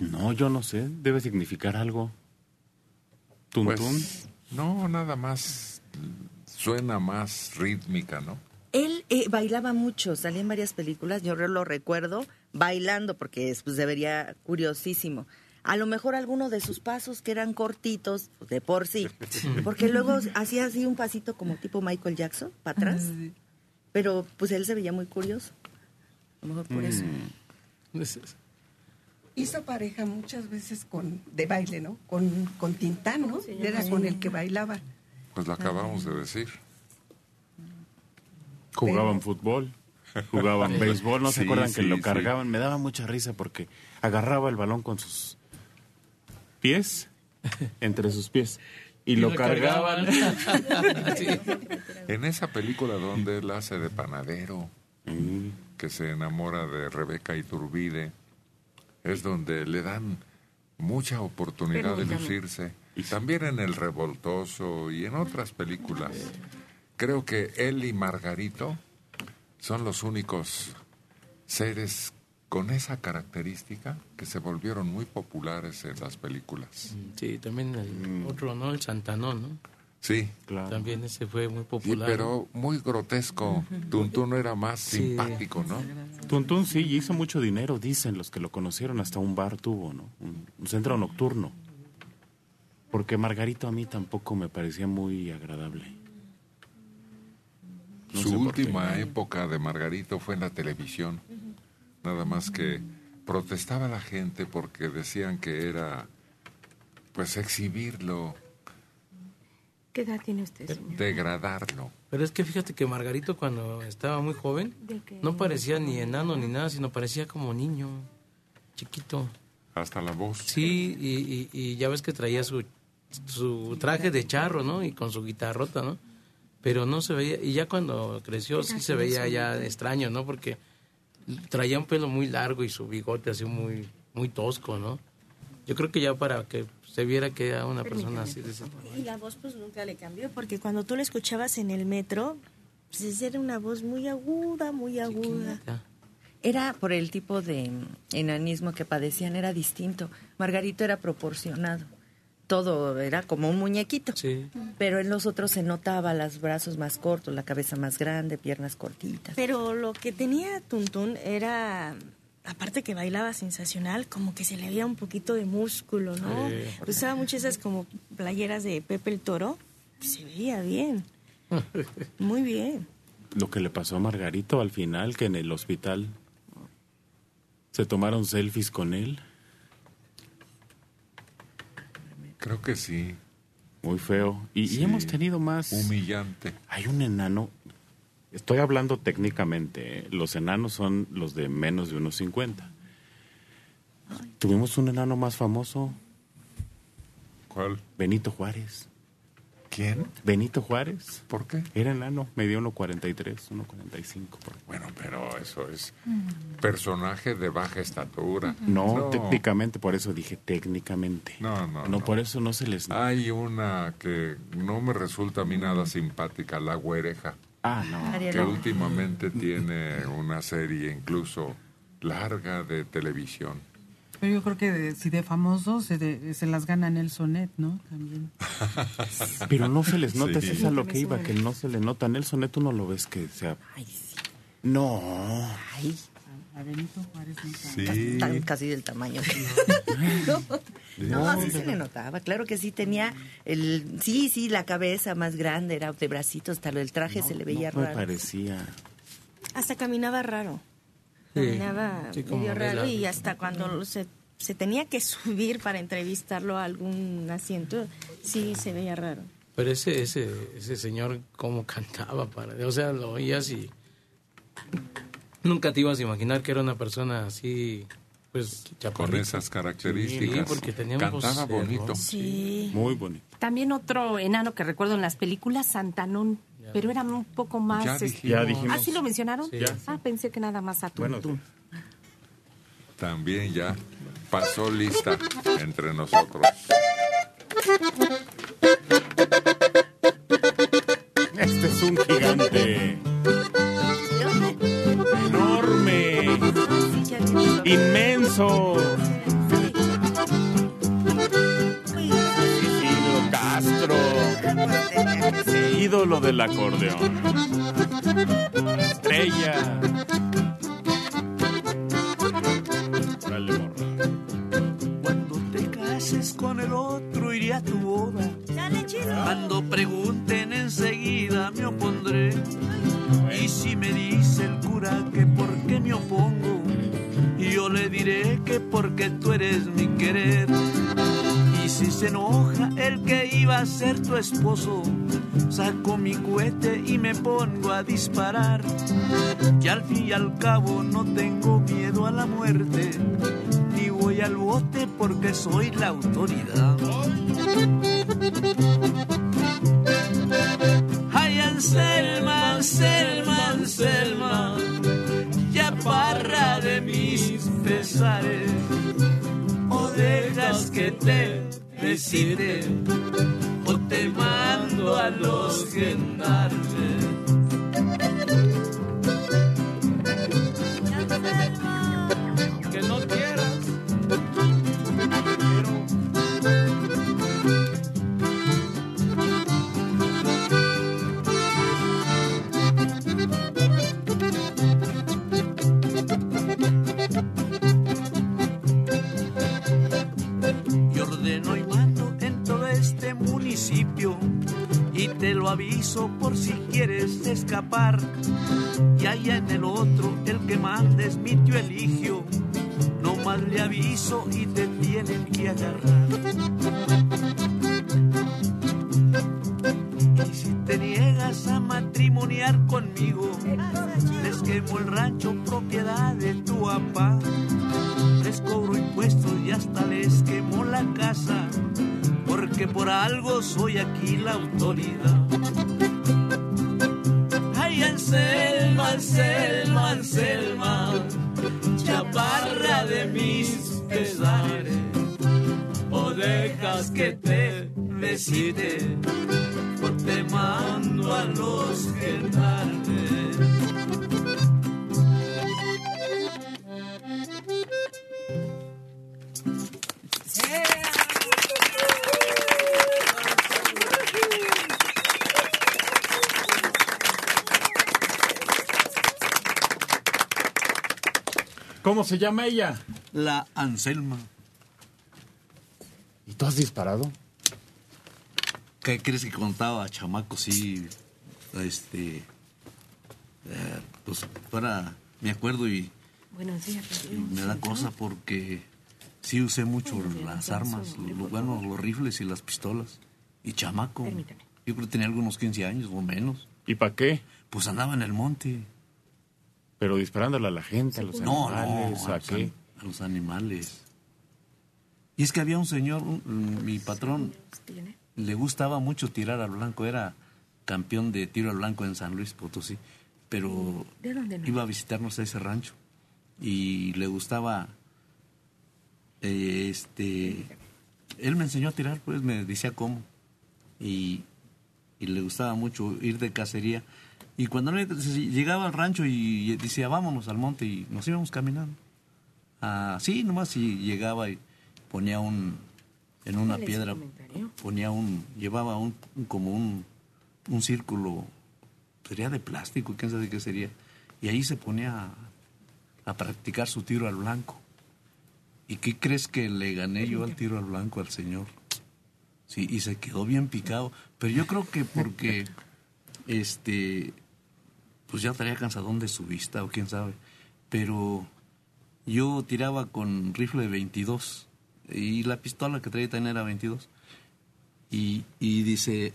No, yo no sé. Debe significar algo. Tuntún. Pues, no, nada más suena más rítmica, ¿no? Él eh, bailaba mucho, salía en varias películas, yo lo recuerdo bailando porque es, pues debería curiosísimo. A lo mejor alguno de sus pasos que eran cortitos, pues, de por sí, porque luego hacía así un pasito como tipo Michael Jackson, para atrás, pero pues él se veía muy curioso. A lo mejor por eso. Hizo pareja muchas veces con de baile, ¿no? Con, con Tintán, ¿no? Era con el que bailaba. Pues lo acabamos de decir. Jugaban fútbol, jugaban béisbol, ¿no se Sí, acuerdan que lo sí. cargaban? Me daba mucha risa porque agarraba el balón con sus pies, entre sus pies, y, Y lo, lo cargaban. cargaban. Sí. En esa película donde él hace de panadero, Mm. que se enamora de Rebeca Iturbide, es donde le dan mucha oportunidad de lucirse. Y también en El Revoltoso y en otras películas. Creo que él y Margarito son los únicos seres con esa característica que se volvieron muy populares en las películas. Sí, también el otro, ¿no? El Santanón, ¿no? Sí. También ese fue muy Sí, popular. pero muy grotesco. Tuntún era más Sí. simpático, ¿no? Tuntún sí, hizo mucho dinero, dicen los que lo conocieron, hasta un bar tuvo, ¿no? Un, un centro nocturno. Porque Margarito a mí tampoco me parecía muy agradable. No Su última época de Margarito fue en la televisión. Nada más que protestaba la gente porque decían que era, pues, exhibirlo, ¿Qué edad tiene usted, señor? degradarlo. Pero es que fíjate que Margarito cuando estaba muy joven no parecía ni enano ni nada, sino parecía como niño, chiquito. Hasta la voz. Sí, y, y- y ya ves que traía su su traje de charro, ¿no? Y con su guitarrota, ¿no? Pero no se veía, y ya cuando creció sí se veía ya extraño, ¿no? Porque traía un pelo muy largo y su bigote así muy, muy tosco, ¿no? Yo creo que ya para que se viera que era una persona así de ese Y la voz pues nunca le cambió, porque cuando tú la escuchabas en el metro, pues era una voz muy aguda, muy aguda. Era por el tipo de enanismo que padecían, era distinto. Margarito era proporcionado. Todo era como un muñequito. Pero en los otros se notaba los brazos más cortos, la cabeza más grande, piernas cortitas. Pero lo que tenía Tuntún era, aparte que bailaba sensacional, como que se le veía un poquito de músculo, ¿no? Sí. Usaba muchas esas como playeras de Pepe el Toro. Se veía bien, muy bien. Lo que le pasó a Margarito al final, que en el hospital se tomaron selfies con él. Creo que sí. Muy feo. Y, hemos tenido más... Humillante. Hay un enano... Estoy hablando técnicamente. ¿eh? Los enanos son los de menos de unos 50. Tuvimos un enano más famoso. ¿Cuál? Benito Juárez. ¿Quién? Benito Juárez. ¿Por qué? Era enano, medía 1.43, 1.45. por ahí. Bueno, pero eso es personaje de baja estatura. No, técnicamente, por eso dije técnicamente. No, no, No, no. por eso no se les... Hay una que no me resulta a mí nada simpática, La Güereja. Ah, no. Que últimamente tiene una serie incluso larga de televisión. Pero yo creo que de- si de famosos se, de- se las gana Nelsonet, ¿no? También. Pero no se les nota, Sí. eso es a lo que iba, que no se le nota. Nelson Neto no lo ves que sea... No. A Benito Juárez nunca. Sí. Tan- casi del tamaño. no, No, sí se le notaba. Claro que sí tenía el, sí, sí, la cabeza más grande, era de bracitos, hasta lo del traje se le veía No me raro. parecía... Hasta caminaba raro. Caminaba Sí, medio raro y hasta cuando se, se tenía que subir para entrevistarlo a algún asiento, sí se veía raro. Pero ese, ese, ese señor cómo cantaba, para, o sea, lo oías y nunca te ibas a imaginar que era una persona así, pues, Con esas características. Sí, porque tenía un Cantaba bonito. Sí. Muy bonito. También otro enano que recuerdo en las películas, Santanón, pero era un poco más... Ya este- dijimos. Ya dijimos. ¿Ah, sí lo mencionaron? Sí. Ya. Ah, pensé que nada más a Tuntún. También ya pasó lista entre nosotros. Este es un gigante. Enorme. Inmenso. Castro. Ídolo del acordeón. Estrella. Dale, morra. Cuando te cases con el otro iré a tu boda. Cuando pregunten enseguida me opondré. Y si me dice el cura que por qué me opongo, yo le diré que porque tú eres mi querer. Y si se enoja el que iba a ser tu esposo, saco mi cohete y me pongo a disparar. Y al fin y al cabo no tengo miedo a la muerte, ni voy al bote porque soy la autoridad. Ay, Anselma, Anselma, Anselma, ya parra de mis pesares, o dejas que te decide, o te mando a los gendarmes. Que no quieras, por si quieres escapar. Y allá en el otro el que mandes mi tío Eligio. No más le aviso y te tienen que agarrar. Y si te niegas a matrimoniar conmigo les quemo el rancho propiedad de tu papá. Les cobro impuestos y hasta les quemo la casa, porque por por algo soy aquí la autoridad. Se llama ella? La Anselma. ¿Y tú has disparado? ¿Qué crees que contaba, chamaco? Sí, este. eh, pues ahora me acuerdo y, Buenos días. y me da cosa porque sí usé mucho las armas, lo, bueno, los rifles y las pistolas. Y chamaco. Permítame. Yo creo que tenía algunos 15 años o menos. ¿Y para qué? Pues andaba en el monte. Pero disparándole a la gente, a los No, animales, no, ¿a los qué? an- a los animales. Y es que había un señor, un- mi patrón, le gustaba mucho tirar al blanco, era campeón de tiro al blanco en San Luis Potosí, pero ¿De dónde no? iba a visitarnos a ese rancho y le gustaba, eh, este, él me enseñó a tirar, pues me decía cómo y, y le gustaba mucho ir de cacería. Y cuando no- llegaba al rancho y decía, vámonos al monte y nos íbamos caminando. Así nomás y llegaba y ponía un, en una ¿Cuál es el piedra, ponía un, llevaba un, un- como un, un círculo, sería de plástico, quién sabe qué sería. Y ahí se ponía a, a practicar su tiro al blanco. ¿Y qué crees que le gané yo al tiro al blanco al señor? Sí, y se quedó bien picado. Pero yo creo que porque, este, pues ya estaría cansadón de su vista o quién sabe. Pero yo tiraba con rifle 22 y la pistola que traía también era 22. Y, y dice,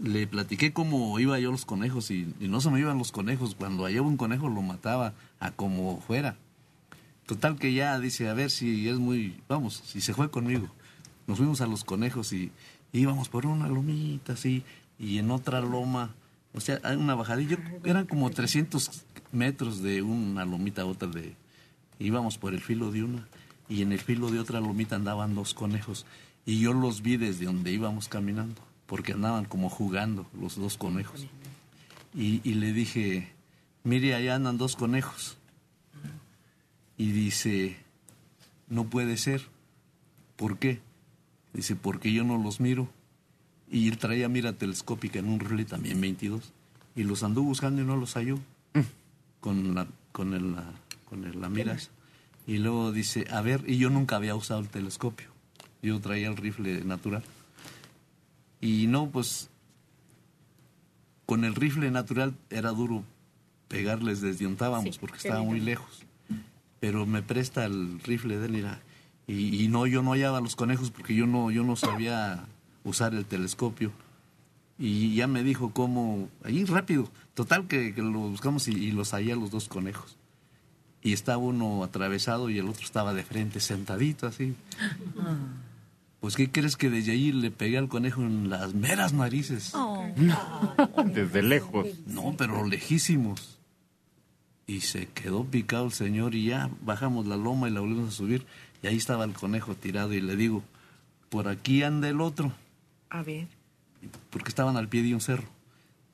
le platiqué cómo iba yo los conejos y, y no se me iban los conejos. Cuando hallaba un conejo lo mataba a como fuera. Total que ya dice, a ver si es muy, vamos, si se fue conmigo. Nos fuimos a los conejos y, íbamos por una lomita así y en otra loma, o sea, hay una bajadilla, eran como 300 metros de una lomita a otra de, íbamos por el filo de una y en el filo de otra lomita andaban dos conejos y yo los vi desde donde íbamos caminando porque andaban como jugando los dos conejos. Y, y le dije mire allá andan dos conejos y dice no puede ser ¿por qué? dice porque yo no los miro y traía mira telescópica en un rifle también 22 y los anduvo buscando y no los halló. Con la con el, la, con el- la mira. Y luego dice a ver y yo nunca había usado el telescopio. Yo traía el rifle natural. Y no pues con el rifle natural era duro pegarles desde Sí, porque estaba muy lejos. Pero me presta el rifle de él y, y no yo no hallaba los conejos porque yo no yo no sabía usar el telescopio. Y ya me dijo cómo ahí rápido total que, que lo buscamos y, y los hallé a los dos conejos. Y estaba uno atravesado y el otro estaba de frente sentadito así. Pues qué crees que desde ahí le pegué al conejo en las meras narices Desde lejos. no, pero lejísimos. Y se quedó picado el señor y ya bajamos la loma y la volvimos a subir. Y ahí estaba el conejo tirado y le digo, por aquí anda el otro, A ver. porque estaban al pie de un cerro.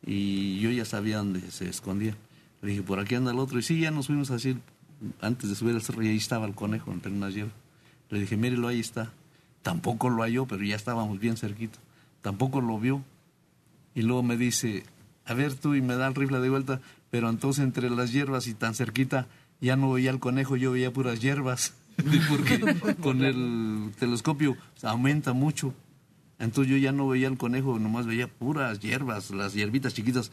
Y yo ya sabía dónde se escondía. Le dije, por aquí anda el otro. Y sí, ya nos fuimos así antes de subir al cerro y ahí estaba el conejo entre unas hierbas. Le dije, mírelo, ahí está. Tampoco lo halló, pero ya estábamos bien cerquita. Tampoco lo vio. Y luego me dice, a ver tú, y me da el rifle de vuelta, pero entonces entre las hierbas y tan cerquita ya no veía el conejo, yo veía puras hierbas, porque con el telescopio aumenta mucho. Entonces yo ya no veía el conejo, nomás veía puras hierbas, las hierbitas chiquitas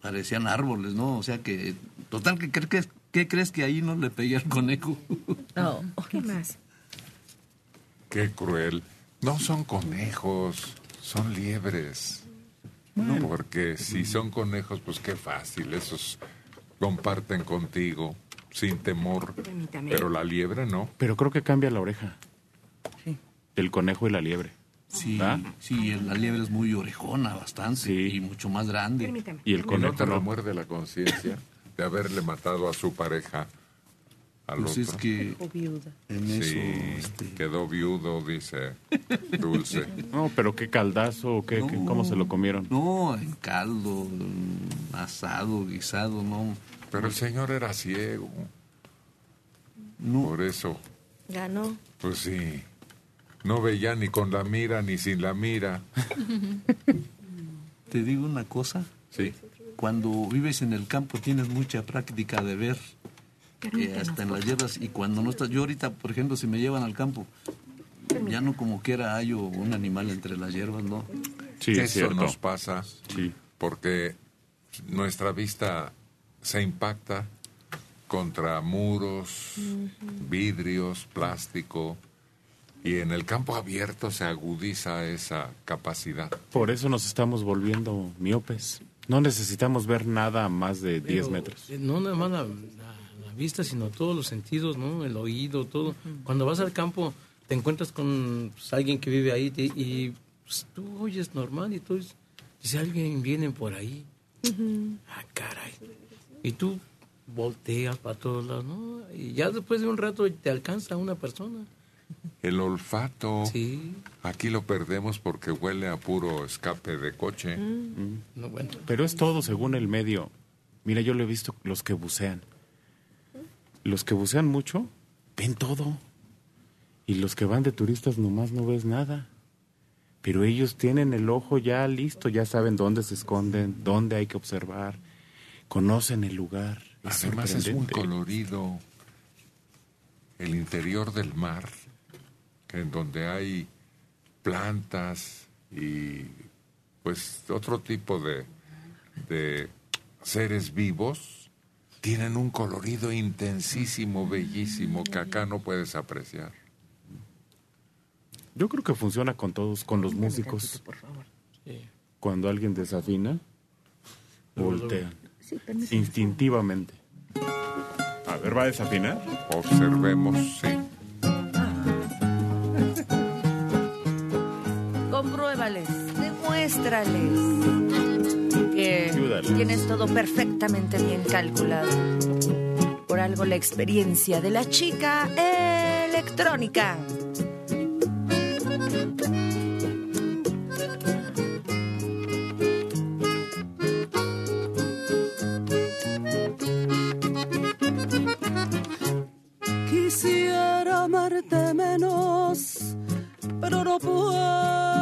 parecían árboles, ¿no? O sea que, total, ¿qué, qué- qué crees que ahí no le pegué al conejo? ¿Qué más? Qué cruel. No son conejos, son liebres. Porque si son conejos, pues qué fácil. Esos comparten contigo sin temor. Permítame. Pero la liebre no. Pero creo que cambia la oreja. El conejo y la liebre. Sí, ¿Ah? sí, la liebre es muy orejona, bastante, y mucho más grande. Y el ¿Y no conejo te no. remuerde la conciencia de haberle matado a su pareja al Pues otro? es que en Sí, eso, este, quedó viudo, dice Dulce. No, pero qué caldazo, o qué, qué- ¿cómo se lo comieron? No, en caldo, mm, asado, guisado, no. Pero el señor era ciego. Por eso, Ganó. pues sí. No veía ni con la mira ni sin la mira. Te digo una cosa. Sí. Cuando vives en el campo tienes mucha práctica de ver, eh, hasta en las hierbas, y cuando no estás, yo ahorita, por ejemplo, si me llevan al campo, ya no como quiera hallo un animal entre las hierbas, ¿no? Sí, es Eso cierto. nos pasa porque nuestra vista se impacta contra muros, vidrios, plástico, y en el campo abierto se agudiza esa capacidad. Por eso nos estamos volviendo miopes. No necesitamos ver nada a más de 10 Pero, metros. eh, No nada más la, la- la vista, sino todos los sentidos, ¿no? El oído, todo. Cuando vas al campo, te encuentras con pues, alguien que vive ahí te- y pues, tú oyes normal y tú dices, dice, alguien viene por ahí. Ah, caray. Y tú volteas para todos lados, ¿no? Y ya después de un rato te alcanza una persona. El olfato, aquí lo perdemos porque huele a puro escape de coche. Mm. Pero es todo según el medio. Mira, yo lo he visto los que bucean. Los que bucean mucho ven todo. Y los que van de turistas nomás no ves nada. Pero ellos tienen el ojo ya listo, ya saben dónde se esconden, dónde hay que observar, conocen el lugar. Es Además es muy colorido el interior del mar, en donde hay plantas y pues otro tipo de, de seres vivos, tienen un colorido intensísimo, bellísimo, que acá no puedes apreciar. Yo creo que funciona con todos, con los músicos. Cuando alguien desafina, voltean. Instintivamente. A ver, ¿va a desafinar? Observemos, sí. Demuéstrales que Ayúdales. tienes todo perfectamente bien calculado. Por algo la experiencia de la chica electrónica. Quisiera amarte menos, pero no puedo,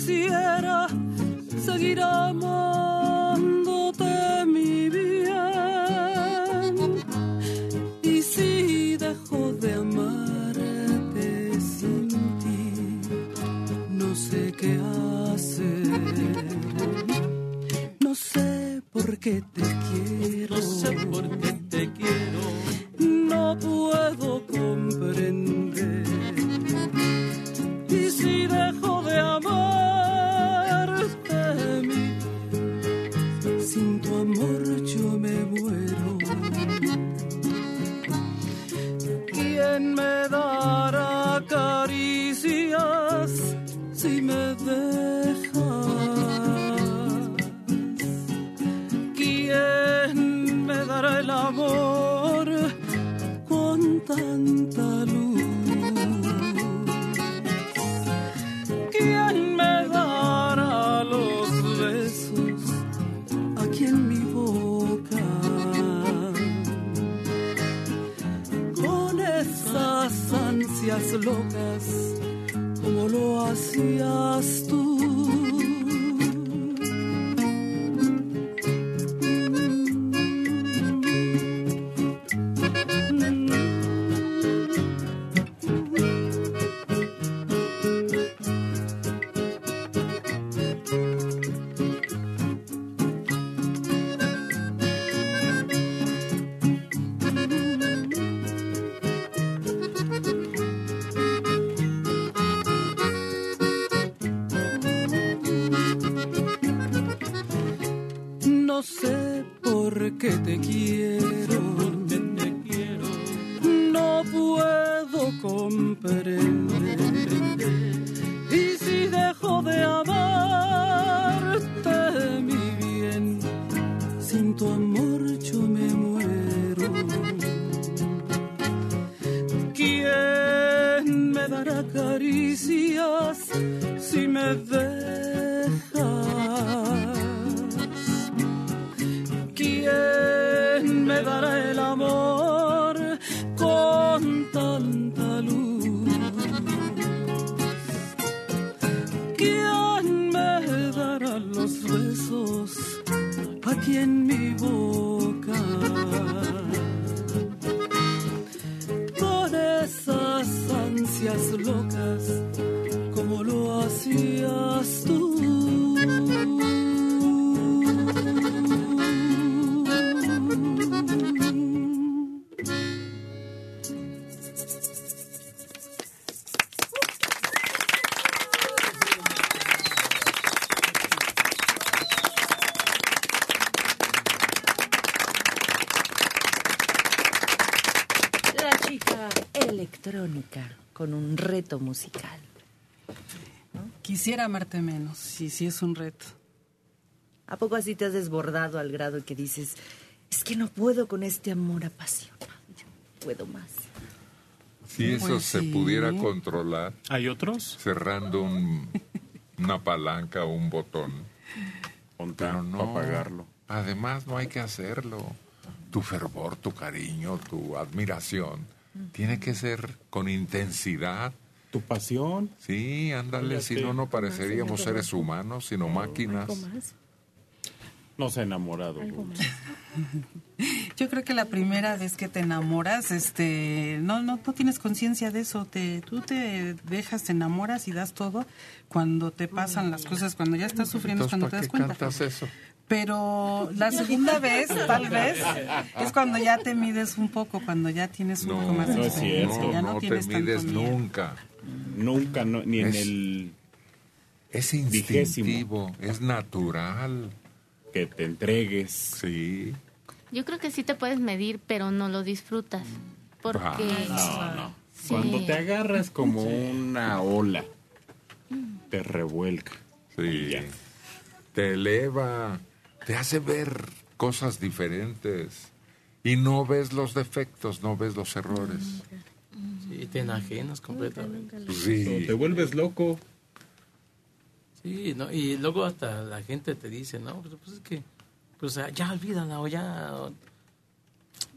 quisiera seguir amándote, qué te quiero. Musical. Quisiera amarte menos, sí, sí es un reto. ¿A poco así te has desbordado al grado que dices, es que no puedo con este amor apasionado, yo puedo más? Si eso Pues se sí. pudiera controlar. ¿Hay otros? Cerrando un- una palanca o un botón. Pero no. pa' apagarlo. Además, no hay que hacerlo. Tu fervor, tu cariño, tu admiración tiene que ser con intensidad. Tu pasión. Sí, ándale, si no, no pareceríamos Más, seres humanos, sino máquinas. No se ha enamorado. Yo creo que la primera vez que te enamoras, este, no, no, no tienes conciencia de eso. Te, tú te dejas, te enamoras y das todo cuando te pasan las cosas, cuando ya estás sufriendo es cuando te ¿para das qué cuenta. cantas eso? Pero la segunda vez, tal vez, es cuando ya te mides un poco, cuando ya tienes un poco más de no es experiencia, cierto. ya no, no te tienes tanto mides miedo. nunca. Nunca, no, ni en Es- el Es vigésimo. instintivo, es natural. Que te entregues. Sí. Yo creo que sí te puedes medir, pero no lo disfrutas. Porque... Ah, no, no. Sí. Cuando te agarras como una ola, te revuelca. Sí. Te eleva, te hace ver cosas diferentes. Y no ves los defectos, no ves los errores. Sí, te enajenas completamente. Sí. Te vuelves loco. Sí, ¿no? y luego hasta la gente te dice, no, pues, pues es que, pues ah, ya olvídala o ya, o-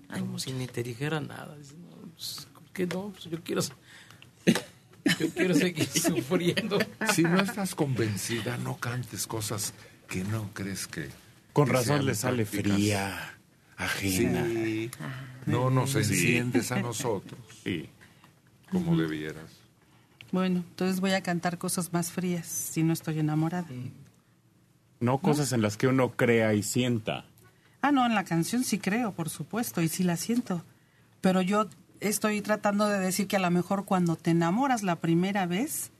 como si ni te dijera nada. No, pues, ¿por qué no? Pues yo quiero, yo quiero seguir sufriendo. Si no estás convencida, no cantes cosas que no crees que. Con que razón le sale fría, ajena. Sí. No nos Sí. enciendes a nosotros. Sí. Como debieras. Bueno, entonces voy a cantar cosas más frías si no estoy enamorada. No cosas en las que uno crea y sienta. Ah, no, en la canción sí creo, por supuesto, y sí la siento. Pero yo estoy tratando de decir que a lo mejor cuando te enamoras la primera vez,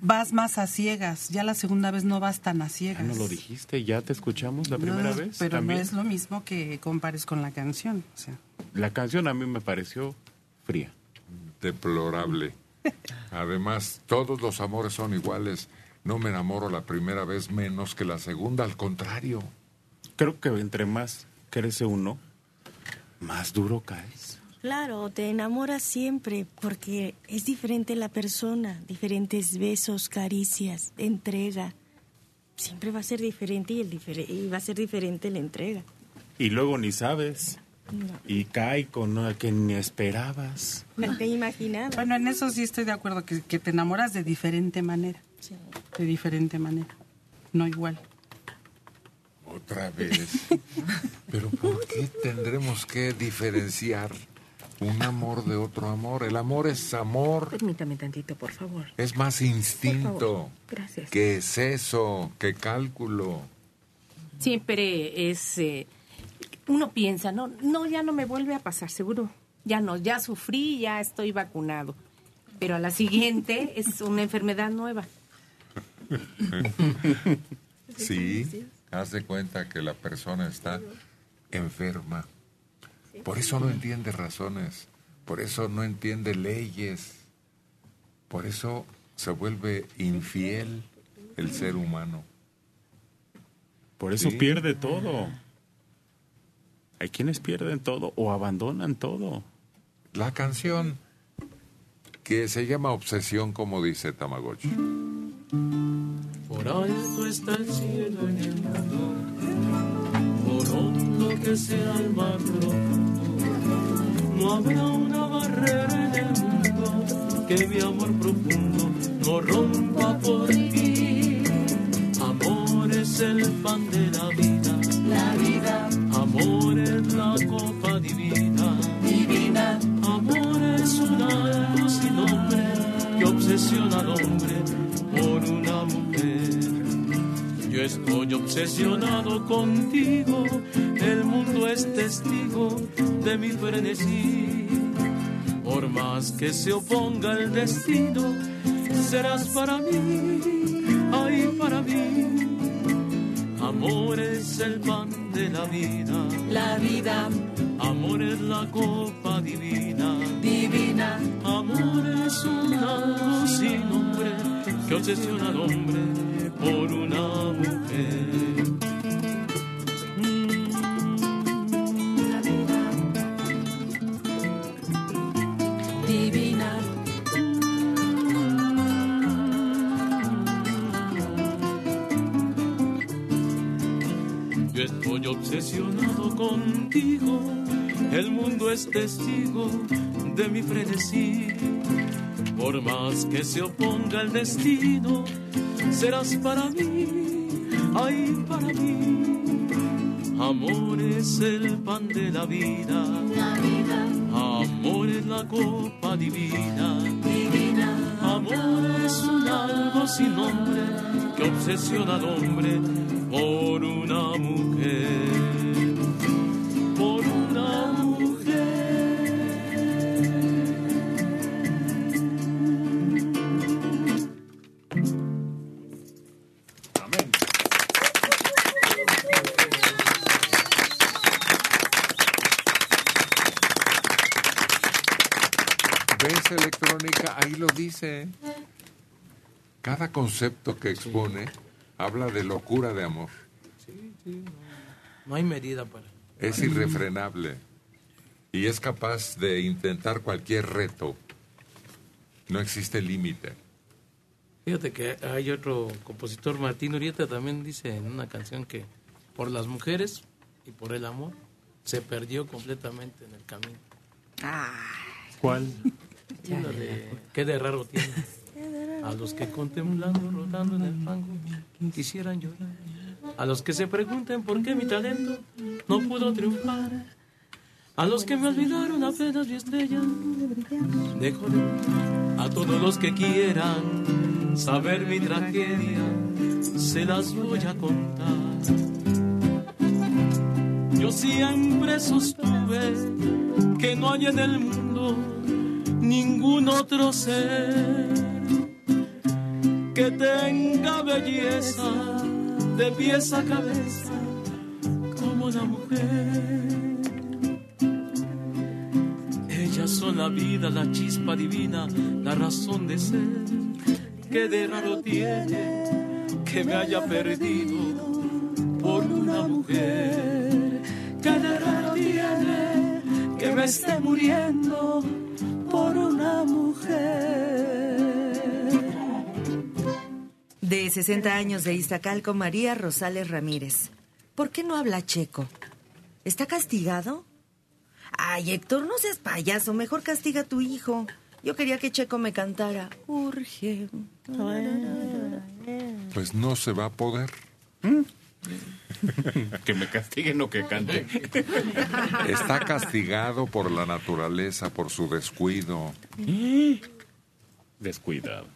vas más a ciegas. Ya la segunda vez no vas tan a Ya ciegas. no lo dijiste, ya te escuchamos la primera No, vez. Pero también. no es lo mismo que compares con la canción. O sea, La canción a mí me pareció fría. Deplorable. Además, todos los amores son iguales. No me enamoro la primera vez menos que la segunda, al contrario. Creo que entre más crece uno, más duro caes. Claro, te enamoras siempre porque es diferente la persona, diferentes besos, caricias, entrega. Siempre va a ser diferente y, el y va a ser diferente la entrega. Y luego ni sabes. No. Y cae con una que ni esperabas. No te imaginaba. bueno, en eso sí estoy de acuerdo, que, que te enamoras de diferente manera. De diferente manera. No igual. Otra vez. Pero ¿por qué tendremos que diferenciar un amor de otro amor? El amor es amor, Permítame tantito, por favor. es más instinto. Gracias. que exceso, que cálculo. Siempre es... eh, uno piensa, no, no, ya no me vuelve a pasar, seguro. Ya no, ya sufrí, ya estoy vacunado. Pero a la siguiente es una enfermedad nueva. Sí, haz de cuenta que la persona está enferma. Por eso no entiende razones, por eso no entiende leyes, por eso se vuelve infiel el ser humano. Por eso Sí. pierde todo. Hay quienes pierden todo o abandonan todo. La canción que se llama Obsesión, como dice Tamagotchi. Por alto está el cielo en el mundo, por hondo que sea el mar profundo, no habrá una barrera en el mundo que mi amor profundo no rompa por ti. Amor es el pan de la vida. Amor es la copa divina, divina. Amor es un algo sin nombre que obsesiona al hombre por una mujer. Yo estoy obsesionado contigo, el mundo es testigo de mi frenesí. Por más que se oponga el destino, serás para mí, ay para mí. Amor es el pan de la vida, la vida. Amor es la copa divina, divina. Amor es un algo sin nombre que obsesiona al hombre por una mujer. Estoy obsesionado contigo, el mundo es testigo de mi frenesí. Por más que se oponga el destino, serás para mí, ay para mí. Amor es el pan de la vida, amor es la copa divina, divina. Amor es un algo sin nombre que obsesiona al hombre por una mujer, por una mujer. ¿Ves electrónica? Ahí lo dice. Cada concepto que expone habla de locura de amor. No hay medida para. Es irrefrenable y es capaz de intentar cualquier reto. No existe límite. Fíjate que hay otro compositor, Martín Urieta, también dice en una canción que por las mujeres y por el amor se perdió completamente en el camino. ¿Cuál? Una de, ¿Qué de raro tiene? A los que contemplando, rodando en el fango, quisieran llorar. A los que se pregunten por qué mi talento no pudo triunfar. A los que me olvidaron apenas mi estrella. Dejo de a todos los que quieran saber mi tragedia, se las voy a contar. Yo siempre sostuve que no hay en el mundo ningún otro ser que tenga belleza de pies a cabeza como la mujer. Ellas son la vida, la chispa divina, la razón de ser que de raro tiene que me haya perdido por una mujer. Que de raro tiene que me esté muriendo por una mujer. De 60 años de Iztacalco, María Rosales Ramírez. ¿Por qué no habla checo? ¿Está castigado? Ay, Héctor, no seas payaso. Mejor castiga a tu hijo. Yo quería que Checo me cantara. Urge. Pues no se va a poder. que me castiguen o que cante. Está castigado por la naturaleza, por su descuido. Descuidado.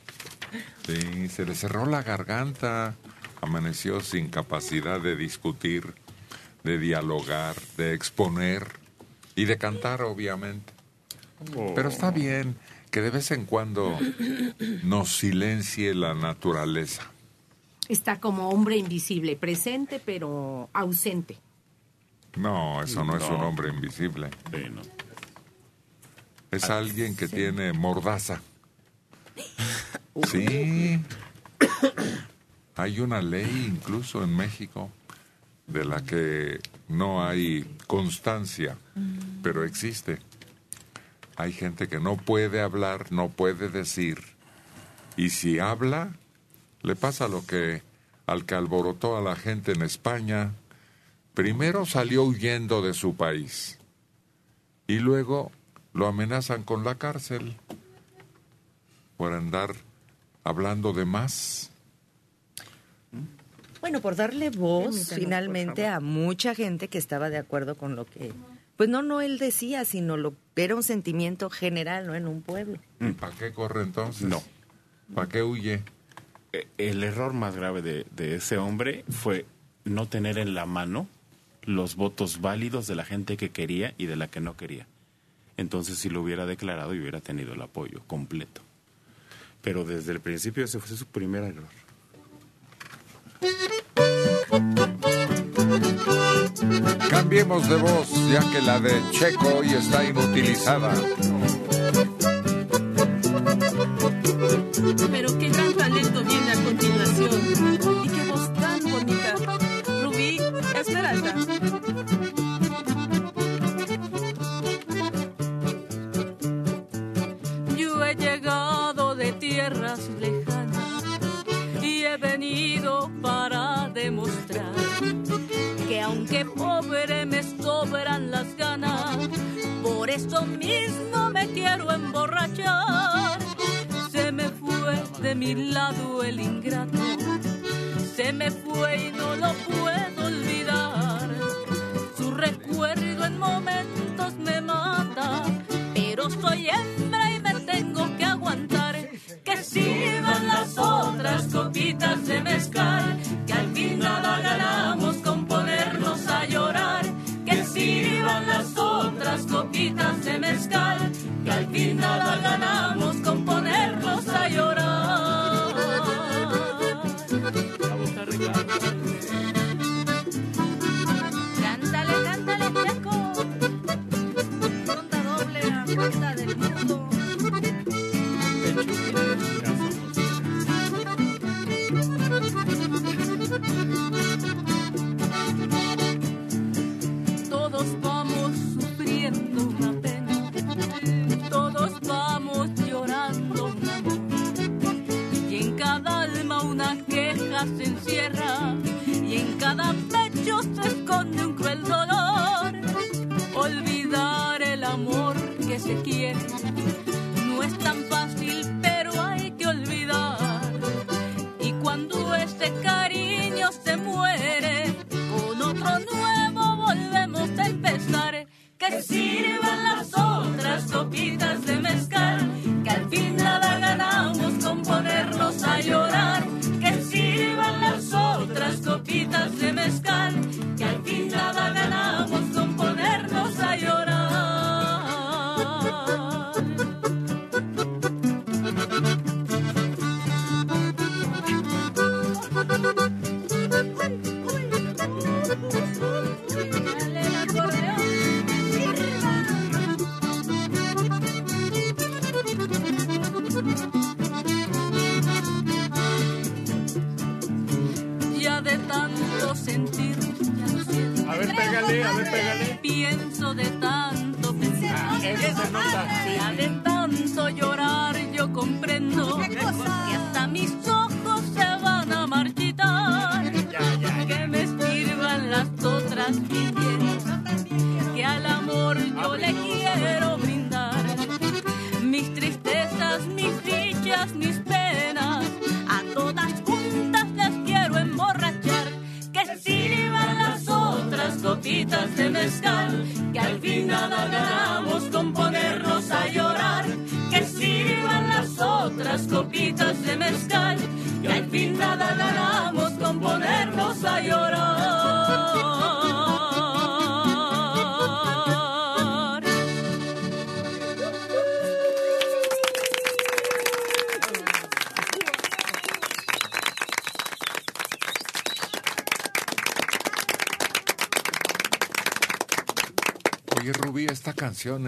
Sí, se le cerró la garganta. Amaneció sin capacidad de discutir, de dialogar, de exponer y de cantar, obviamente. Pero está bien que de vez en cuando nos silencie la naturaleza. Está como hombre invisible, presente pero ausente. No, eso no, es un hombre invisible. Sí, no. Es alguien que tiene mordaza. Sí. Hay una ley incluso en México de la que no hay constancia, pero existe. Hay gente que no puede hablar, no puede decir, y si habla, le pasa lo que al que alborotó a la gente en España. Primero salió huyendo de su país y luego lo amenazan con la cárcel por andar hablando de más. Bueno, por darle voz Permítanos, finalmente a mucha gente que estaba de acuerdo con lo que, pues no, no él decía, sino lo era un sentimiento general, ¿no? En un pueblo. ¿Para qué corre entonces? No. ¿Para qué huye? Eh, El error más grave de, de ese hombre fue no tener en la mano los votos válidos de la gente que quería y de la que no quería. Entonces, si lo hubiera declarado, y hubiera tenido el apoyo completo. Pero desde el principio ese fue su primer error. Cambiemos de voz, ya que la de Checo hoy está inutilizada. Eso mismo me quiero emborrachar. Se me fue de mi lado el ingrato, se me fue y no lo puedo olvidar. Su recuerdo en momentos me mata, pero soy hembra y me tengo que aguantar. Que sirvan las otras copitas de mezcal, que al fin nada ganamos con ponernos a llorar.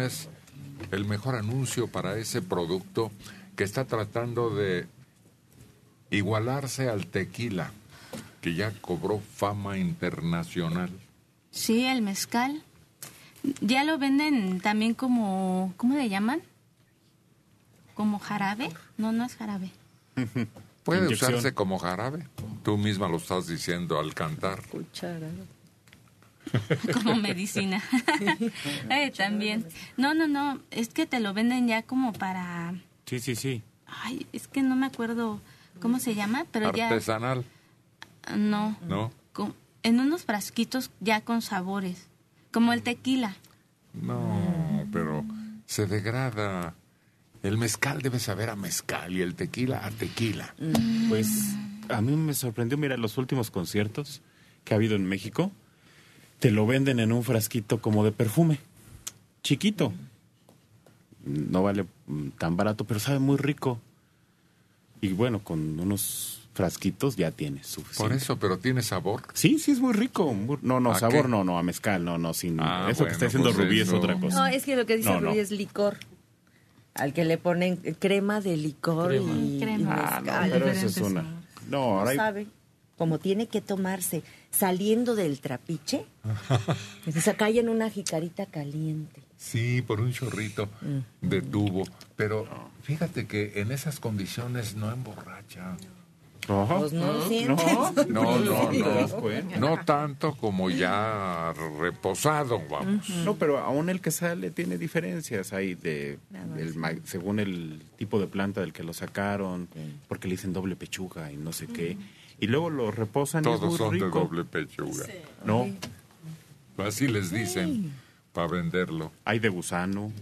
Es el mejor anuncio para ese producto que está tratando de igualarse al tequila, que ya cobró fama internacional. Sí, el mezcal. Ya lo venden también como, ¿cómo le llaman? ¿Como jarabe? No, no es jarabe. Puede Inyección. usarse como jarabe. Tú misma lo estás diciendo al cantar. como medicina. Eh, también. No, no, no, es que te lo venden ya como para... Sí, sí, sí. Ay, es que no me acuerdo cómo se llama, pero ya... Artesanal, No, ¿no? con- en unos frasquitos ya con sabores, como el tequila. No, pero se degrada. El mezcal debe saber a mezcal y el tequila a tequila. Pues a mí me sorprendió, mira, los últimos conciertos que ha habido en México, te lo venden en un frasquito como de perfume, chiquito. No vale mm, tan barato, pero sabe muy rico. Y bueno, con unos frasquitos ya tienes suficiente. Por eso, pero tiene sabor. Sí, sí, es muy rico. No, no, ¿A sabor qué? no, no, a mezcal, no, no, sin... Ah, eso que está diciendo pues Rubí es otra cosa. No, es que lo que dice No, no. Rubí es licor. Al que le ponen crema de licor Crema. y, Crema. y Ah, no, mezcal. pero eso es una... No, ahora No hay- sabe. Como tiene que tomarse saliendo del trapiche, se cae en una jicarita caliente. Sí, por un chorrito de tubo. Pero fíjate que en esas condiciones no emborracha. Pues no sientes. No, no, ¿Te das no. cuenta? No tanto como ya reposado, vamos. No, pero aún el que sale tiene diferencias ahí de, del según el tipo de planta del que lo sacaron, porque le dicen doble pechuga y no sé qué. Y luego lo reposan y es Todos muy son de doble pechuga. No, Así les dicen para venderlo. hay de gusano.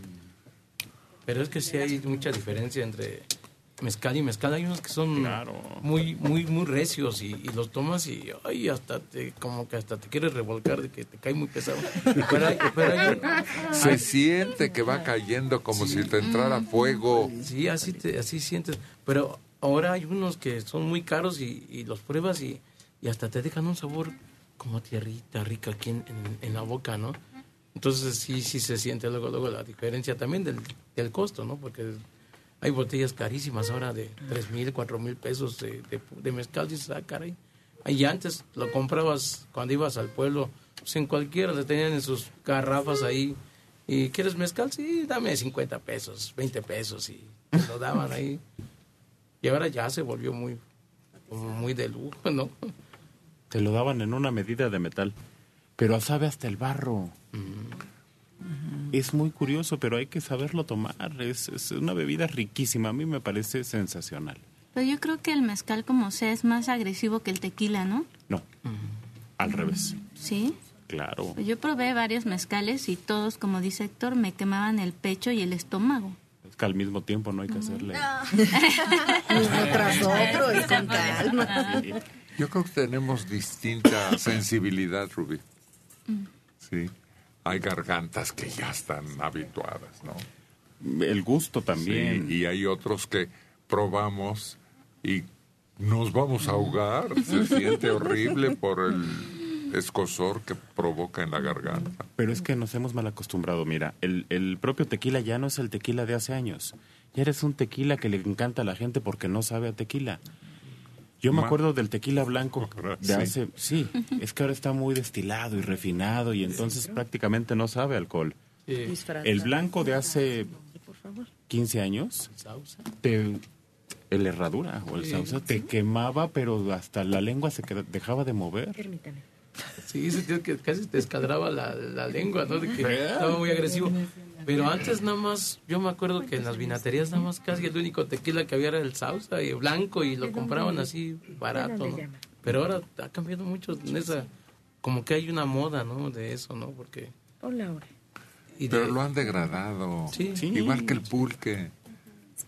Pero es que sí hay mucha diferencia entre mezcal y mezcal. Hay unos que son muy muy muy recios y, y los tomas y ay, hasta te, como que hasta te quieres revolcar de que te cae muy pesado. Pero hay, pero hay Se siente que va cayendo como si te entrara fuego. Sí, así, te, así sientes. Pero ahora hay unos que son muy caros y, y los pruebas y, y hasta te dejan un sabor como tierrita rica aquí en, en- en la boca, ¿no? Entonces sí, sí se siente luego, luego la diferencia también del, del costo, ¿no? Porque hay botellas carísimas ahora de tres mil, cuatro mil pesos de, de, de mezcal. Dices, ah, caray. Y antes lo comprabas cuando ibas al pueblo, pues en cualquiera le tenían en sus garrafas ahí. ¿Y quieres mezcal? Sí, dame 50 pesos, 20 pesos y te lo daban ahí. Y ahora ya se volvió muy, muy de lujo, ¿no? Te lo daban en una medida de metal, pero sabe hasta el barro. Es muy curioso, pero hay que saberlo tomar. Es, es una bebida riquísima. A mí me parece sensacional. Pero yo creo que el mezcal como sea es más agresivo que el tequila, ¿no? No, al revés. Sí. Claro. Yo probé varios mezcales y todos, como dice Héctor, me quemaban el pecho y el estómago. Al mismo tiempo no hay que hacerle. Uno tras otro y con calma. Yo creo que tenemos distinta sensibilidad, Rubí. Sí. Hay gargantas que ya están habituadas, ¿no? El gusto también. Sí, y hay otros que probamos y nos vamos a ahogar. Se siente horrible por el escosor que provoca en la garganta. Pero es que nos hemos mal acostumbrado. Mira, el, el propio tequila ya no es el tequila de hace años. Ya eres un tequila que le encanta a la gente porque no sabe a tequila. Yo me acuerdo del tequila blanco de Sí. hace... Sí, es que ahora está muy destilado y refinado y entonces prácticamente no sabe alcohol. El blanco de hace 15 años, te, el herradura o el Sí. sausa te quemaba, pero hasta la lengua se queda- dejaba de mover. Permítame. Sí, sentías que casi te escadraba la, la lengua, ¿no? De que ¿Verdad? estaba muy agresivo. Pero antes nada más, yo me acuerdo que en las vinaterías nada más casi el único tequila que había era el sausa y blanco y lo compraban así barato, ¿no? Pero ahora ha cambiado mucho en esa, como que hay una moda, ¿no? De eso, ¿no? Porque... Hola, ahora. Pero lo han degradado. Sí. Igual que el pulque.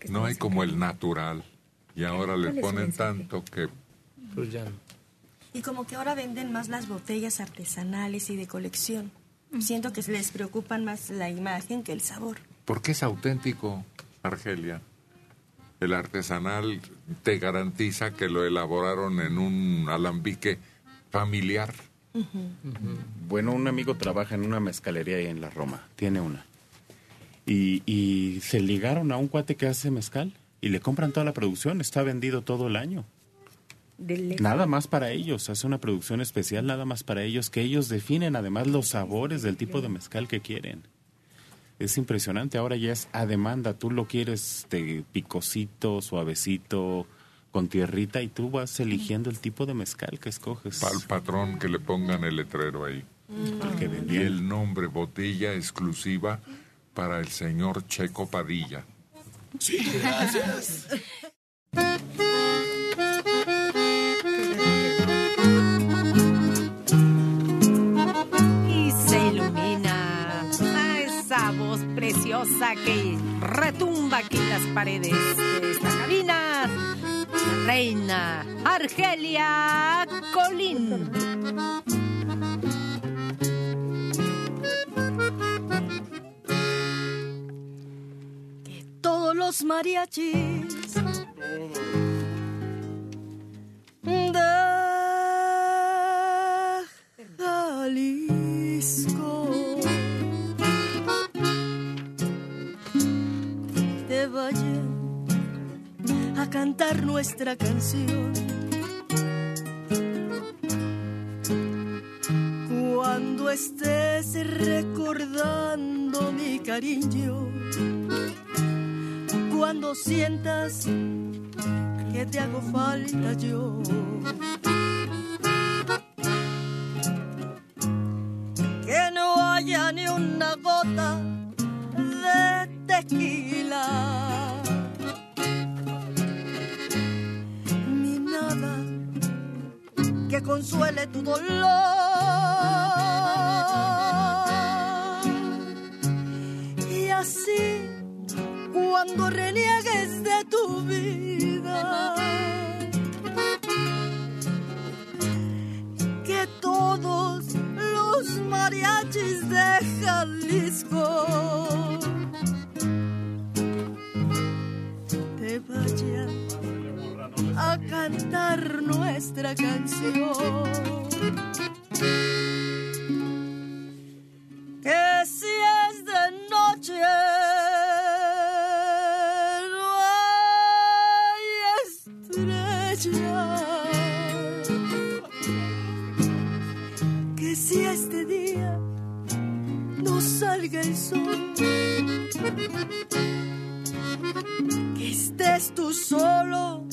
No hay como el natural. Y ahora le ¿Cuál es su ponen tanto que... Pues ya no. Y como que ahora venden más las botellas artesanales y de colección. Siento que les preocupan más la imagen que el sabor. Porque es auténtico, Argelia. El artesanal te garantiza que lo elaboraron en un alambique familiar. Bueno, un amigo trabaja en una mezcalería ahí en la Roma, tiene una. Y, y se ligaron a un cuate que hace mezcal y le compran toda la producción, está vendido todo el año. Nada más para ellos, hace una producción especial nada más para ellos, que ellos definen además los sabores del tipo de mezcal que quieren. Es impresionante, ahora ya es a demanda, tú lo quieres de picosito, suavecito, con tierrita y tú vas eligiendo el tipo de mezcal que escoges. Al patrón que le pongan el letrero ahí. Mm. Y el nombre botella exclusiva para el señor Checo Padilla. Sí, gracias. preciosa que retumba aquí las paredes de esta cabina. Reina Argelia Colín. todos los mariachis de Jalisco vayan a cantar nuestra canción cuando estés recordando mi cariño cuando sientas que te hago falta yo. Que no haya ni una gota de tequila. Consuele tu dolor. Y así cuando reniegues de tu vida. Que todos los mariachis de Jalisco a cantar nuestra canción. Que si es de noche no hay estrella. Que si este día no salga el sol. Que estés tú solo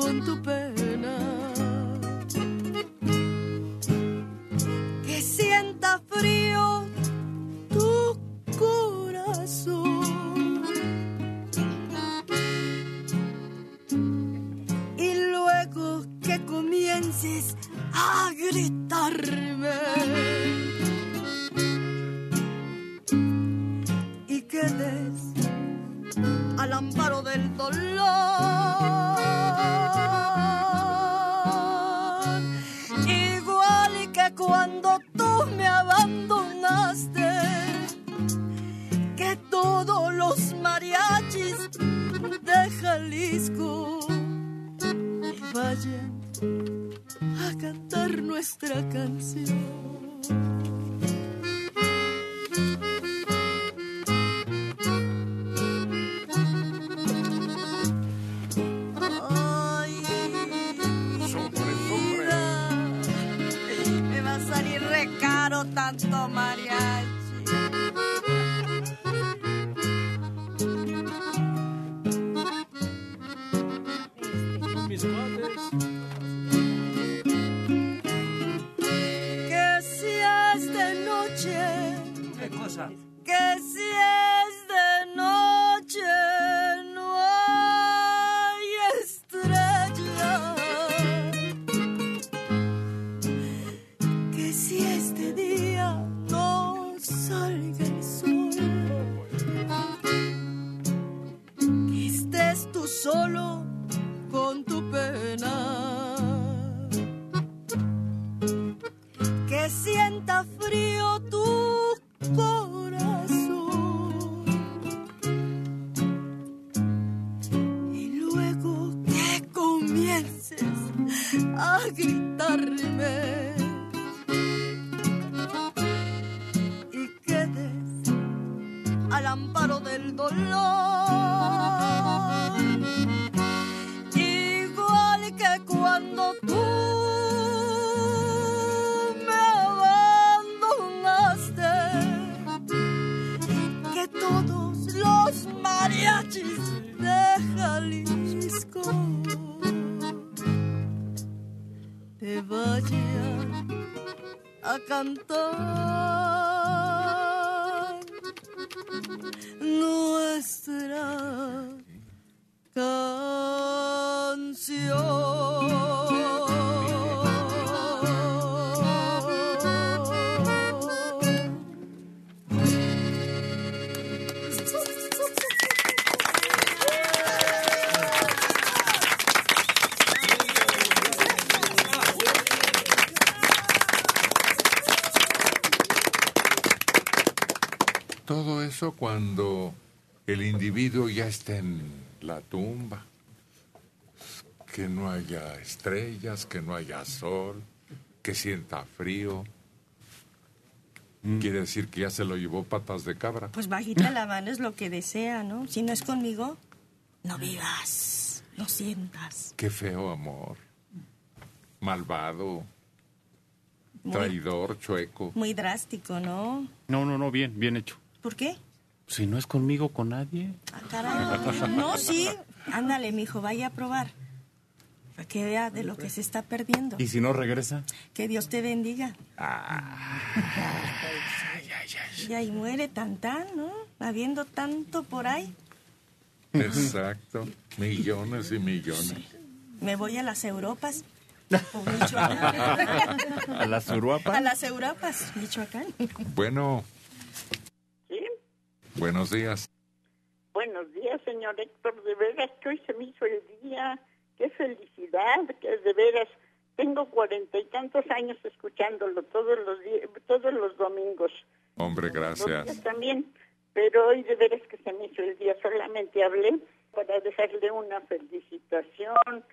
con tu pena. Que sienta frío tu corazón. Y luego que comiences a gritarme. Y quedes al amparo del dolor. Cuando tú me abandonaste, que todos los mariachis de Jalisco vayan a cantar nuestra canción. Caro tanto mariachi. Mis a gritarme. El individuo ya está en la tumba. Que no haya estrellas, que no haya sol, que sienta frío. Quiere decir que ya se lo llevó patas de cabra. Pues bajita la mano es lo que desea, ¿no? Si no es conmigo, no vivas, no sientas. Qué feo amor. Malvado, Muy- traidor, chueco. Muy drástico, ¿no? No, no, no, bien, bien hecho. ¿Por qué? Si no es conmigo, con nadie. Ah, caray. No, sí. Ándale, mijo, vaya a probar. Para que vea de lo que se está perdiendo. ¿Y si no regresa? Que Dios te bendiga. Ah. Y ahí muere tan tan, ¿no? Habiendo tanto por ahí. Exacto. Millones y millones. Me voy a las Europas. Michoacán. ¿A las Uruapas? A las Europas, Michoacán. Bueno, buenos días. buenos días, señor Héctor. De veras que hoy se me hizo el día. Qué felicidad, que de veras. Tengo cuarenta y tantos años escuchándolo todos los días, todos los domingos. Hombre, gracias. también. Pero hoy de veras que se me hizo el día. Solamente hablé para dejarle una felicitación,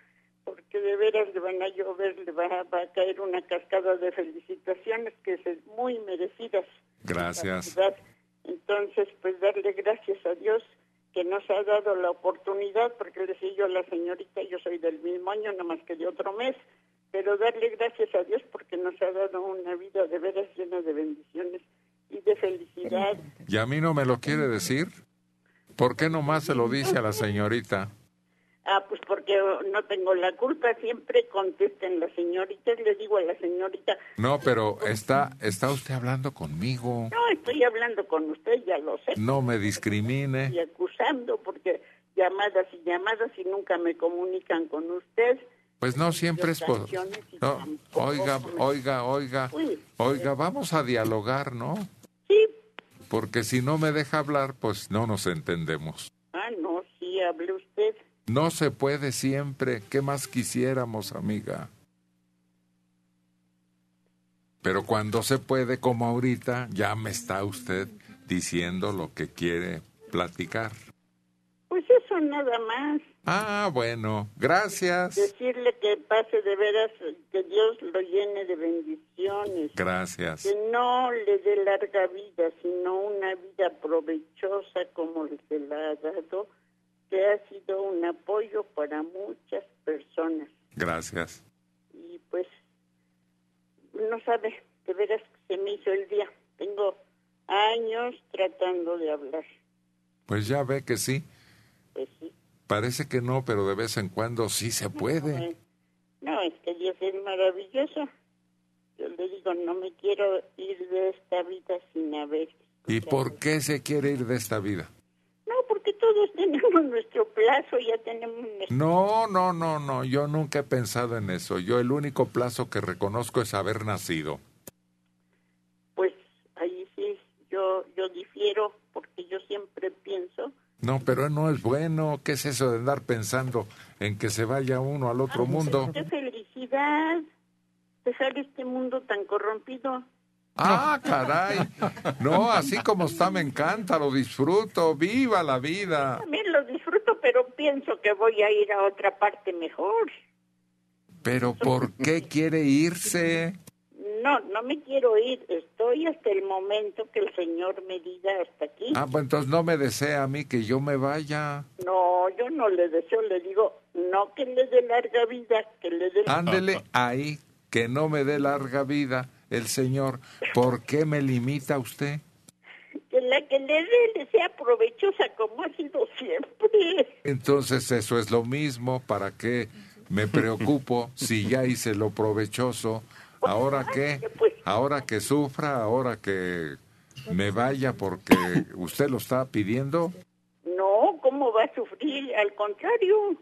porque de veras le van a llover, le va, va a caer una cascada de felicitaciones que es muy merecidas. Gracias. Entonces, pues darle gracias a Dios que nos ha dado la oportunidad, porque le decía yo a la señorita, yo soy del mismo año, nada más que de otro mes, pero darle gracias a Dios porque nos ha dado una vida de veras llena de bendiciones y de felicidad. ¿Y a mí no me lo quiere decir? ¿Por qué nomás se lo dice a la señorita? Ah, pues porque no tengo la culpa, siempre contesten las señoritas, le digo a la señorita, No, pero está, está usted hablando conmigo. no, estoy hablando con usted, ya lo sé. No me discrimine. y acusando porque llamadas y llamadas y nunca me comunican con usted. Pues no siempre es por... No, oiga, oiga, oiga, Uy. oiga, vamos a dialogar, ¿no? Sí. Porque si no me deja hablar, pues no nos entendemos. Ah, no, sí, hable usted. No se puede siempre. ¿Qué más quisiéramos, amiga? Pero cuando se puede, como ahorita, ya me está usted diciendo lo que quiere platicar. Pues eso nada más. Ah, bueno, gracias. Decirle que pase de veras, que Dios lo llene de bendiciones. Gracias. Que no le dé larga vida, sino una vida provechosa como se la ha dado, ha sido un apoyo para muchas personas. Gracias. y pues no sabe, de veras que se me hizo el día. Tengo años tratando de hablar. Pues ya ve que sí. Pues sí. Parece que no, pero de vez en cuando sí se puede. Eh, No, es que Dios es maravilloso. Yo le digo, no me quiero ir de esta vida sin haber. ¿Y por qué se quiere ir de esta vida? No, porque todos tenemos nuestro plazo, ya tenemos nuestro... No, no, no, no, yo nunca he pensado en eso. Yo el único plazo que reconozco es haber nacido. Pues ahí sí, yo, yo difiero, porque yo siempre pienso No, pero no es bueno. ¿Qué es eso de andar pensando en que se vaya uno al otro mundo? Qué felicidad dejar este mundo tan corrompido. Ah, caray. No, así como está me encanta, lo disfruto. Viva la vida. También lo disfruto, pero pienso que voy a ir a otra parte mejor. Pero ¿por qué quiere irse? no, no me quiero ir. Estoy hasta el momento que el Señor me diga hasta aquí. Ah, pues entonces no me desea a mí que yo me vaya. No, yo no le deseo, le digo, no que le dé larga vida, que le dé... Ándele ahí, que no me dé larga vida el Señor. ¿Por qué me limita usted? Que la que le dé le sea provechosa como ha sido siempre. Entonces eso es lo mismo. ¿Para qué me preocupo si ya hice lo provechoso? ¿Ahora qué? ¿Ahora que sufra? ¿Ahora que me vaya porque usted lo está pidiendo? No, ¿cómo va a sufrir? Al contrario,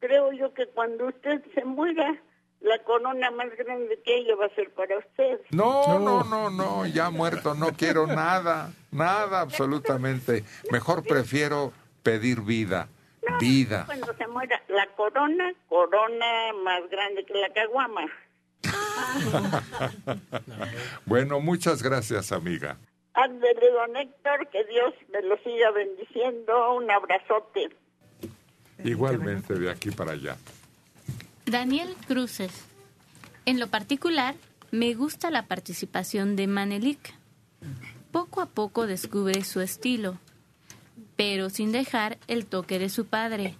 creo yo que cuando usted se muera, la corona más grande que ella va a ser para usted. No, no, no, no, ya muerto, no quiero nada, nada absolutamente. Mejor prefiero pedir vida, vida. Cuando se muera, la corona, corona más grande que la caguama. bueno, muchas gracias, amiga. Ándele, don Héctor, que Dios me lo siga bendiciendo. Un abrazote. Igualmente de aquí para allá. Daniel Cruces. En lo particular, me gusta la participación de Manelik. Poco a poco descubre su estilo, pero sin dejar el toque de su padre,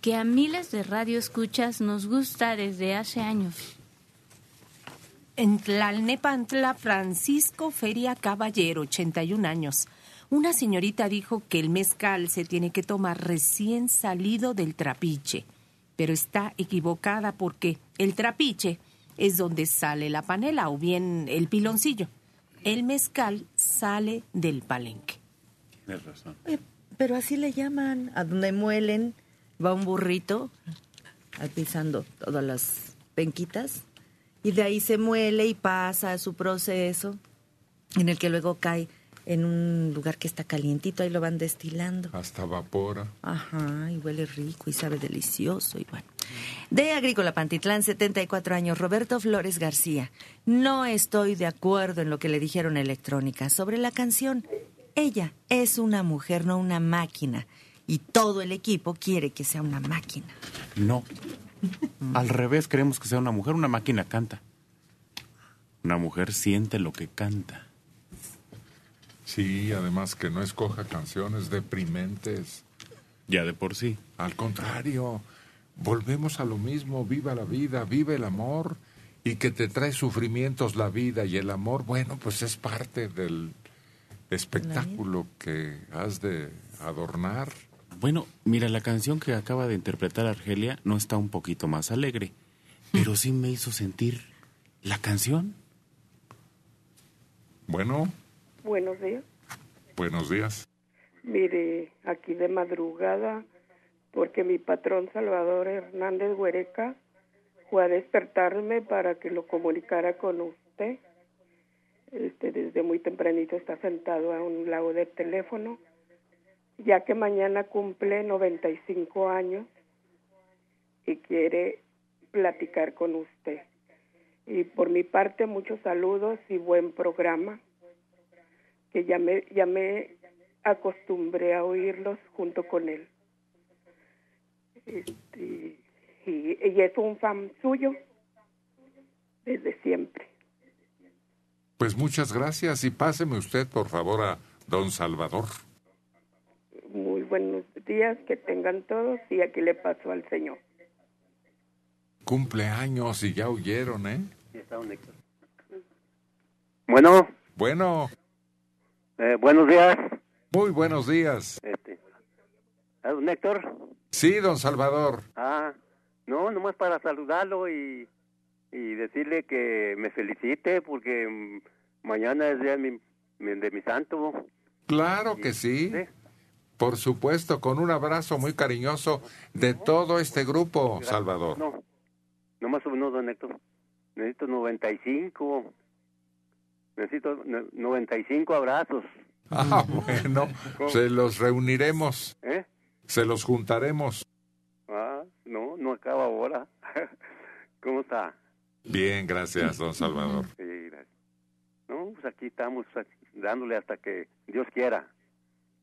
que a miles de radioescuchas nos gusta desde hace años. En Tlalnepantla, Francisco Feria Caballero, 81 años. Una señorita dijo que el mezcal se tiene que tomar recién salido del trapiche, pero está equivocada porque el trapiche es donde sale la panela o bien el piloncillo. El mezcal sale del palenque. Tienes razón. Eh, pero así le llaman, a donde muelen, va un burrito pisando todas las penquitas y de ahí se muele y pasa a su proceso en el que luego cae en un lugar que está calientito, ahí lo van destilando. Hasta vapora. Ajá, y huele rico y sabe delicioso y bueno. De Agrícola Pantitlán, 74 años, Roberto Flores García. No estoy de acuerdo en lo que le dijeron a Electrónica sobre la canción. Ella es una mujer, no una máquina. Y todo el equipo quiere que sea una máquina. No. Al revés, queremos que sea una mujer. Una máquina canta. Una mujer siente lo que canta. Sí, además que no escoja canciones deprimentes. Ya de por sí. Al contrario, volvemos a lo mismo, viva la vida, vive el amor y que te trae sufrimientos la vida y el amor, bueno, pues es parte del espectáculo que has de adornar. Bueno, mira, la canción que acaba de interpretar Argelia no está un poquito más alegre, pero sí me hizo sentir la canción. Bueno, Buenos días. buenos días. Mire, aquí de madrugada, porque mi patrón Salvador Hernández Huereca fue a despertarme para que lo comunicara con usted. Este, desde muy tempranito está sentado a un lado del teléfono, ya que mañana cumple 95 años y quiere platicar con usted. Y por mi parte, muchos saludos y buen programa, que ya me, ya me acostumbré a oírlos junto con él. Este, y, y es un fan suyo desde siempre. Pues muchas gracias y páseme usted, por favor, a don Salvador. Muy buenos días, que tengan todos y aquí le paso al Señor. Cumpleaños y ya oyeron, ¿eh? Bueno, Bueno, eh, buenos días. muy buenos días. Este, ¿ah, don Héctor? Sí, don Salvador. Ah, no, nomás para saludarlo y, y decirle que me felicite porque mañana es día de mi, mi- de mi santo. Claro que sí. Por supuesto, con un abrazo muy cariñoso de todo este grupo, Salvador. No, nomás uno, don Héctor. Necesito 95. Necesito no- 95 abrazos. Ah, bueno, se los reuniremos, ¿Eh? se los juntaremos. Ah, no, no acaba ahora. ¿Cómo está? Bien, gracias, don Salvador. Sí, gracias. No, pues aquí estamos dándole hasta que Dios quiera.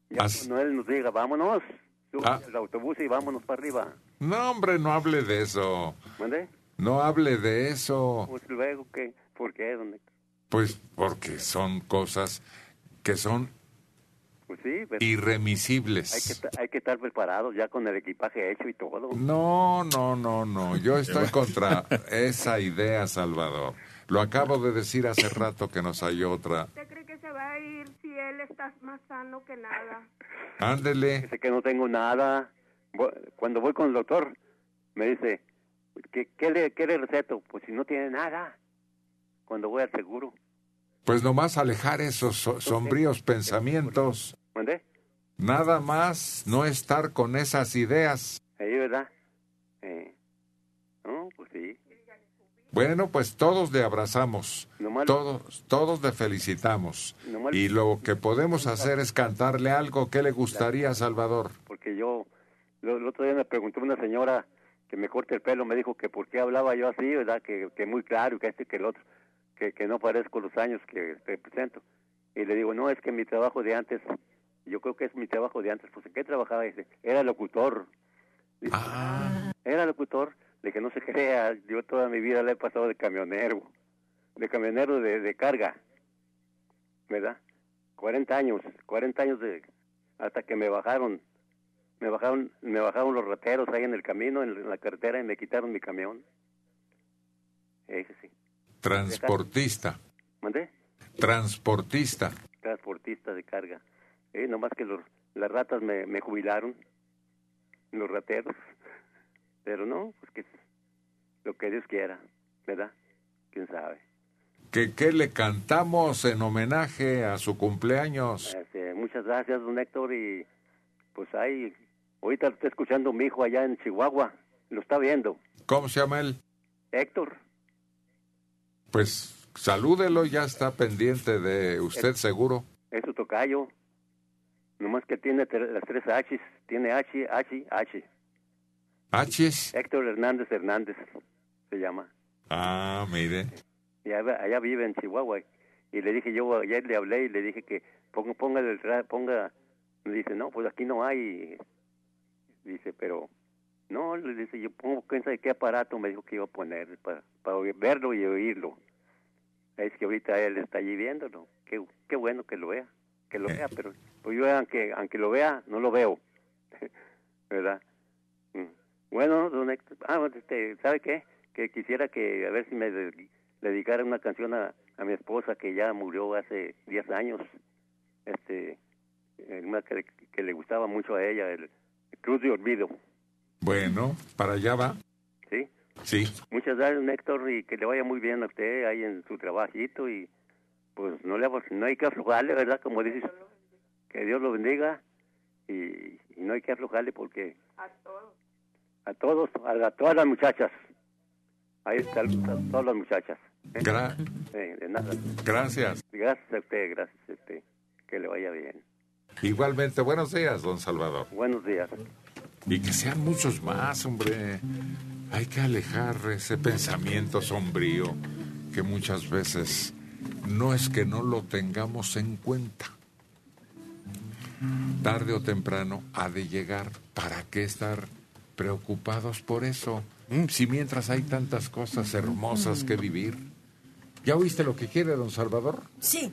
Ya As- cuando Él nos diga, vámonos, sube Ah. el autobús y vámonos para arriba. No, hombre, no hable de eso. ¿Mande? No hable de eso. Pues luego, ¿qué? ¿Por qué, Héctor? Pues porque son cosas que son Pues sí, pero irremisibles. hay que, ta- hay que estar preparados ya con el equipaje hecho y todo. No, no, no, no. Yo estoy contra esa idea, Salvador. Lo acabo de decir hace rato que nos hay otra. ¿Usted cree que se va a ir si él está más sano que nada? Ándele. Dice que no tengo nada. Cuando voy con el doctor, me dice, ¿qué, qué le, qué le receto? Pues si no tiene nada. Cuando voy al seguro. Pues nomás alejar esos so- sombríos pensamientos. Nada más no estar con esas ideas. Ahí, ¿verdad? Eh, No, pues sí. Bueno, pues todos le abrazamos. Nomás- Todos, todos le felicitamos. Nomás- Y lo que podemos hacer es cantarle algo. ¿Qué le gustaría, Salvador? Porque yo, lo- el otro día me preguntó una señora que me corte el pelo, me dijo que por qué hablaba yo así, ¿verdad? Que, que muy claro, que este, que el otro, que, que no parezco los años que represento. Y le digo, no, es que mi trabajo de antes, yo creo que es mi trabajo de antes. Pues, ¿en qué trabajaba? Dice, era locutor. Dice, Era locutor. Le dije, no se crea, yo toda mi vida le he pasado de camionero, de camionero de, de carga, ¿verdad? 40 años, 40 años de, hasta que me bajaron, me bajaron, me bajaron los rateros ahí en el camino, en la carretera, y me quitaron mi camión. Ese sí. Transportista. ¿Mandé? Transportista. Transportista de carga. Eh, nomás que los, las ratas me, me jubilaron, los rateros. Pero no, pues que lo que Dios quiera, ¿verdad? ¿Quién sabe? ¿Qué, qué le cantamos en homenaje a su cumpleaños? Este, muchas gracias, don Héctor, y pues ahí, ahorita lo está escuchando mi hijo allá en Chihuahua, lo está viendo. ¿Cómo se llama él? Héctor, Pues salúdelo, ya está pendiente de usted seguro. es su tocayo, nomás que tiene las tres H's, tiene H, H, H. H's. Héctor Hernández Hernández se llama. Ah, mire. y allá, allá vive en Chihuahua. Y le dije yo, ayer le hablé y le dije que ponga, ponga, el ponga, me dice, no, pues aquí no hay. Dice, pero, no, le dice, yo pongo, quién sabe qué aparato me dijo que iba a poner para, para verlo y oírlo. Es que ahorita él está allí viéndolo. Qué, qué bueno que lo vea, que lo vea, pero pues yo aunque, aunque lo vea, no lo veo. ¿Verdad? Mm. Bueno, don Héctor, ah, este, ¿sabe qué? Que quisiera que, a ver si me de- le dedicara una canción a, a mi esposa que ya murió hace 10 años. Este, eh, una que, que le gustaba mucho a ella, el, el Cruz de Olvido. Bueno, para allá va. ¿Sí? Sí. Muchas gracias, Héctor, y que le vaya muy bien a usted ahí en su trabajito y pues no le no hay que aflojarle, ¿verdad? Como dices, que Dios lo bendiga y, y no hay que aflojarle porque a todos, a, a todas las muchachas, ahí están a todas las muchachas. ¿eh? Gra- Eh, de nada. Gracias. Gracias a usted, gracias a usted. Que le vaya bien. Igualmente, buenos días, don Salvador. Buenos días. Y que sean muchos más, hombre. Hay que alejar ese pensamiento sombrío que muchas veces no es que no lo tengamos en cuenta. Tarde o temprano ha de llegar. ¿Para qué estar preocupados por eso? Si mientras hay tantas cosas hermosas que vivir. ¿Ya oíste lo que quiere don Salvador? Sí.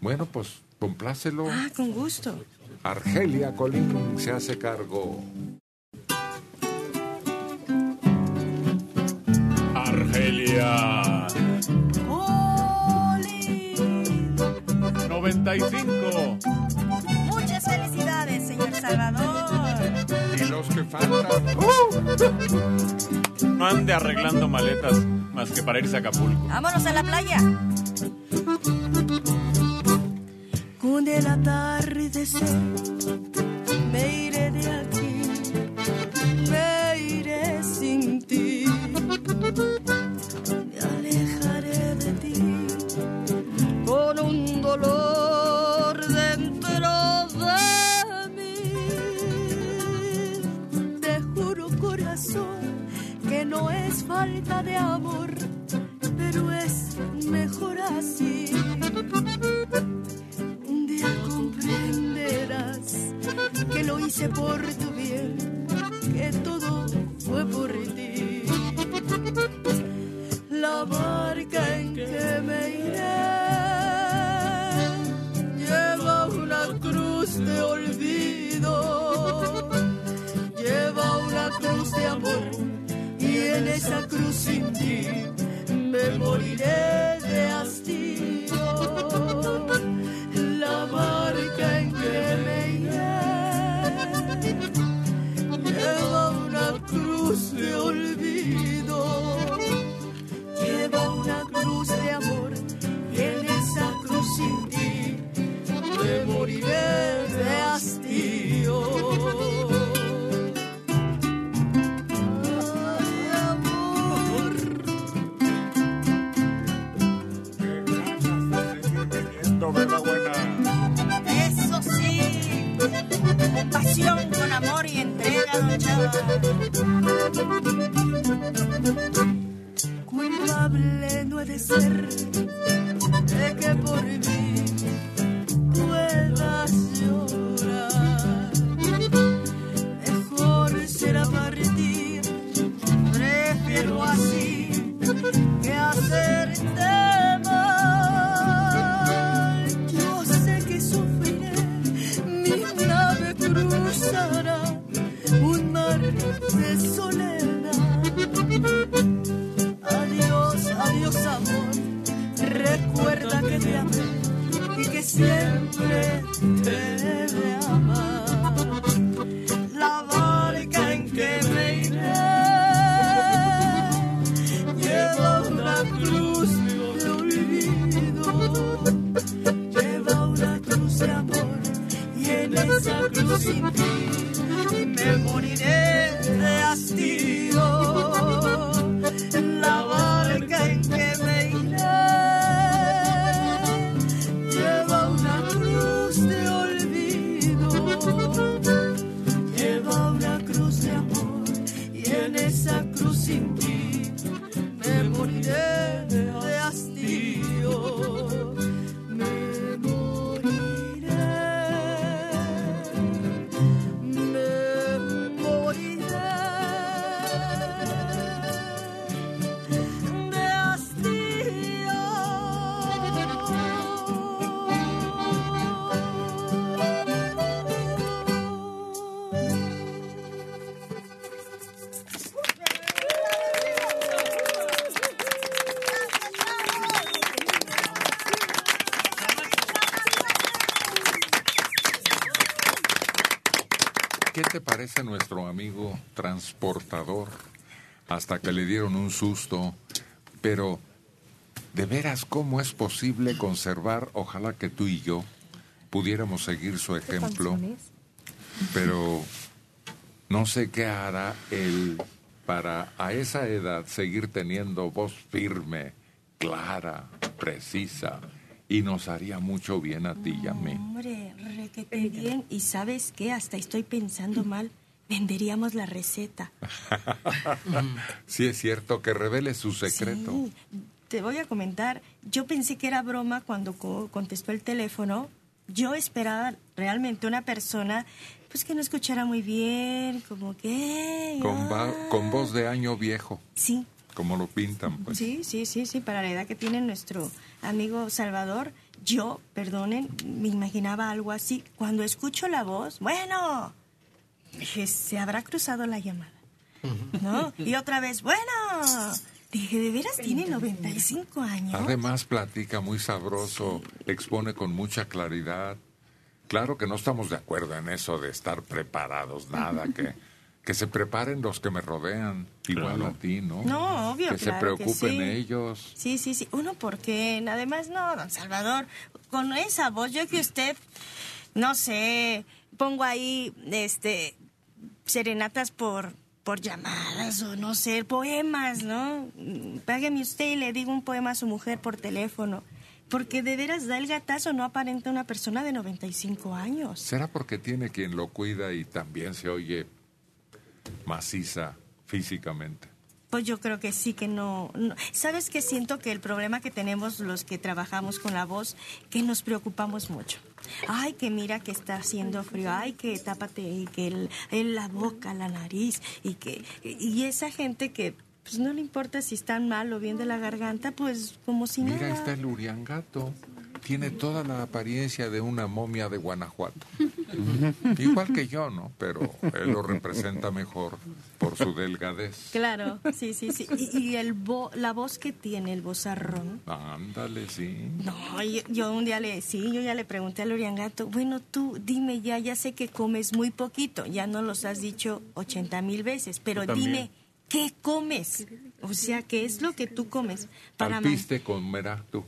Bueno, pues complácelo. Ah, con gusto. Argelia Colín se hace cargo. Argelia. 95. Muchas felicidades, señor Salvador. Y los que faltan. No ande arreglando maletas más que para irse a Acapulco. Vámonos a la playa. Con el atardecer ¿Qué te parece nuestro amigo transportador? Hasta que le dieron un susto. Pero, ¿de veras cómo es posible conservar? Ojalá que tú y yo pudiéramos seguir su ejemplo. Pero no sé qué hará él para a esa edad seguir teniendo voz firme, clara, precisa. Y nos haría mucho bien a ti y a mí. Hombre, bien. Y sabes qué, hasta estoy pensando mal. Venderíamos la receta. sí es cierto que revele su secreto. Sí, te voy a comentar. Yo pensé que era broma cuando co- contestó el teléfono. Yo esperaba realmente una persona pues que no escuchara muy bien, como que... Con, va- con voz de año viejo. Sí. Como lo pintan, pues. Sí, sí, sí, sí, para la edad que tiene nuestro amigo Salvador, yo, perdonen, me imaginaba algo así. Cuando escucho la voz, bueno, dije, se habrá cruzado la llamada, ¿no? Y otra vez, bueno, dije, ¿de veras tiene 95 años? Además platica muy sabroso, expone con mucha claridad. Claro que no estamos de acuerdo en eso de estar preparados, nada, que, que se preparen los que me rodean, igual Claro. a ti, ¿no? No, obvio, Que se que preocupen sí. ellos. Sí, sí, sí. Uno, porque además, no, don Salvador, con esa voz, yo que usted, no sé, pongo ahí, este, serenatas por, por llamadas o no sé, poemas, ¿no? Págueme usted y le digo un poema a su mujer por teléfono. Porque de veras da el gatazo, no aparenta una persona de 95 años. ¿Será porque tiene quien lo cuida y también se oye maciza físicamente? Pues yo creo que sí, que no, no. ¿Sabes qué? Siento que el problema que tenemos los que trabajamos con la voz, que nos preocupamos mucho. Ay, que mira que está haciendo frío, ay, que tápate, y que el, el- la boca, la nariz, y que... Y esa gente que pues no le importa si están mal o bien de la garganta, pues como si Mira, nada. está el Uriangato. Tiene toda la apariencia de una momia de Guanajuato. Igual que yo, ¿no? Pero él lo representa mejor por su delgadez. Claro, sí, sí, sí. Y, y el vo- la voz que tiene, el vozarrón. Ándale, sí. No, yo, yo un día le, sí, yo ya le pregunté al Oriangato, bueno, tú dime ya, ya sé que comes muy poquito, ya no los has dicho 80 mil veces, pero dime, ¿qué comes? O sea, ¿qué es lo que tú comes? Para Al man- piste comerás tú,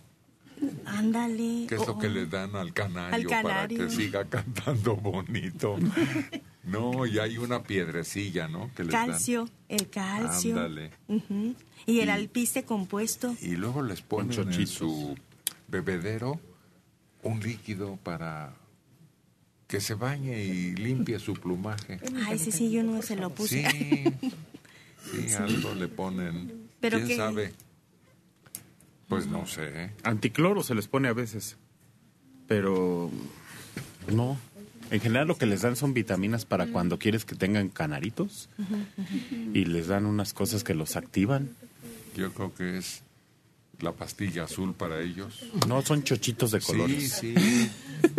Ándale. que es lo oh, que le dan al canario, Al para que siga cantando bonito. No, y hay una piedrecilla, ¿no? Que les dan. calcio, el calcio. Ándale. Y el alpiste compuesto. Y luego les ponen en su bebedero un líquido para que se bañe y limpie su plumaje. Ay, sí, sí, yo no se lo puse. Sí, sí, algo le ponen. ¿Pero ¿Quién qué? sabe? Pues no sé. ¿eh? Anticloro se les pone a veces. Pero no. En general lo que les dan son vitaminas para cuando quieres que tengan canaritos y les dan unas cosas que los activan. Yo creo que es la pastilla azul para ellos. No, son chochitos de colores. Sí, sí.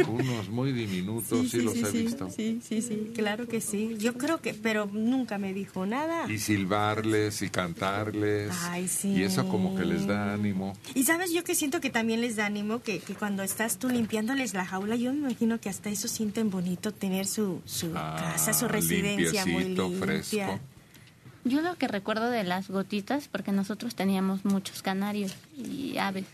Unos muy diminutos, sí, los he visto. Sí, sí, sí, claro que sí. Yo creo que, pero nunca me dijo nada. Y silbarles y cantarles. Ay, sí. Y eso como que les da ánimo. Y sabes, yo que siento que también les da ánimo que, que cuando estás tú limpiándoles la jaula, yo me imagino que hasta eso sienten bonito tener su, su casa, su residencia muy Ah, limpia. fresco. Yo lo que recuerdo de las gotitas, porque nosotros teníamos muchos canarios y aves.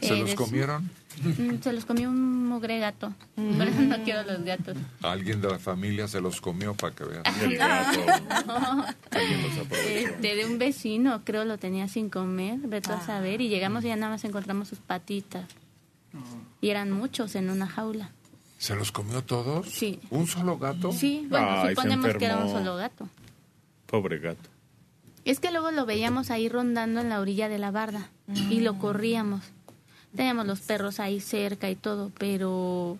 ¿Se eh, los comieron? Mm, Se los comió un mugre gato. Por eso no quiero los gatos. Alguien de la familia se los comió para que vean. Este, de un vecino, creo lo tenía sin comer, vete a saber, y llegamos y ya nada más encontramos sus patitas. Y eran muchos en una jaula. ¿Se los comió todos? Sí. ¿Un solo gato? Sí, bueno, Ay, suponemos que era un solo gato. Pobre gato. Es que luego lo veíamos ahí rondando en la orilla de la barda y lo corríamos. Teníamos los perros ahí cerca y todo, pero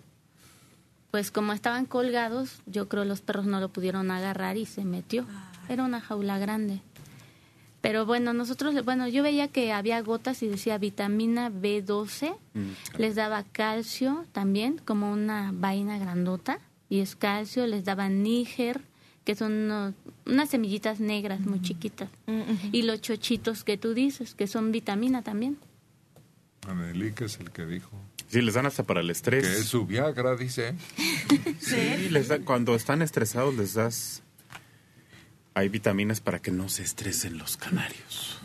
pues como estaban colgados, yo creo los perros no lo pudieron agarrar y se metió. Era una jaula grande. Pero bueno, nosotros, bueno, yo veía que había gotas y decía vitamina B12, les daba calcio también, como una vaina grandota, y es calcio, les daba níger, que son unos- unas semillitas negras muy chiquitas, y los chochitos que tú dices, que son vitamina también. Anelique es el que dijo. Sí, les dan hasta para el estrés. Que es su Viagra, dice. Sí, les da- cuando están estresados les das... Hay vitaminas para que no se estresen los canarios.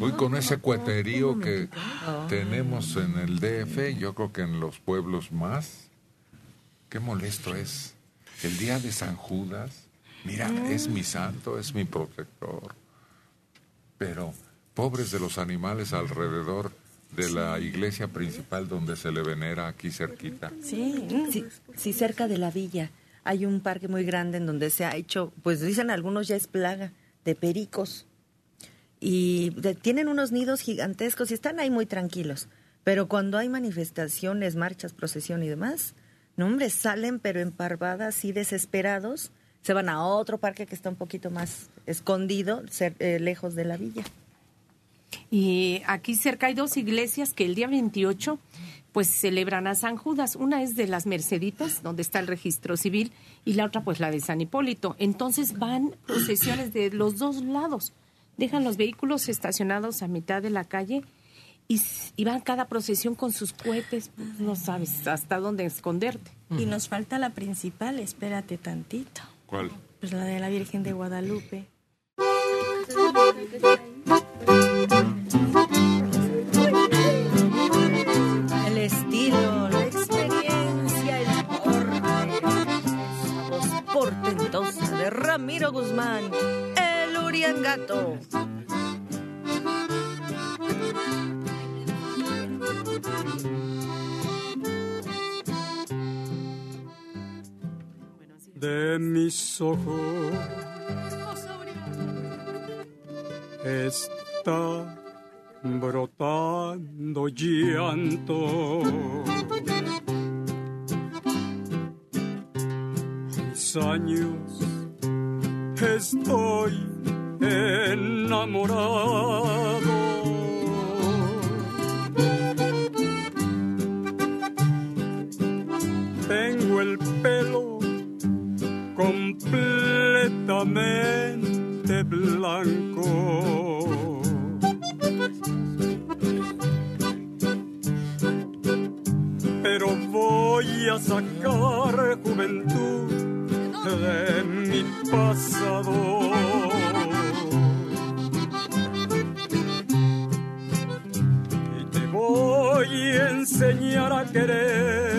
Hoy con ese cueterío que tenemos en el DF, yo creo que en los pueblos más, qué molesto es. El día de San Judas, mira, es mi santo, es mi protector. Pero pobres de los animales alrededor de la iglesia principal donde se le venera aquí cerquita. Sí, sí, sí, cerca de la villa hay un parque muy grande en donde se ha hecho, pues dicen algunos ya es plaga de pericos. Y de- tienen unos nidos gigantescos y están ahí muy tranquilos. Pero cuando hay manifestaciones, marchas, procesión y demás, no hombre, salen pero en parvadas así desesperados, se van a otro parque que está un poquito más escondido, eh, lejos de la villa. Y aquí cerca hay dos iglesias que el día 28 pues celebran a San Judas. Una es de las Merceditas, donde está el registro civil, y la otra pues la de San Hipólito. Entonces van procesiones de los dos lados. Dejan los vehículos estacionados a mitad de la calle y, y van cada procesión con sus cohetes. Pues, no sabes hasta dónde esconderte. Y nos falta la principal, espérate tantito. ¿Cuál? Pues la de la Virgen de Guadalupe. El estilo, la experiencia, el porte, esa voz portentosa de Ramiro Guzmán, el Uriangato. De mis ojos está brotando llanto. Mis años estoy enamorado. Tengo el pelo completamente blanco. Pero voy a sacar juventud de mi pasado. Y te voy a enseñar a querer.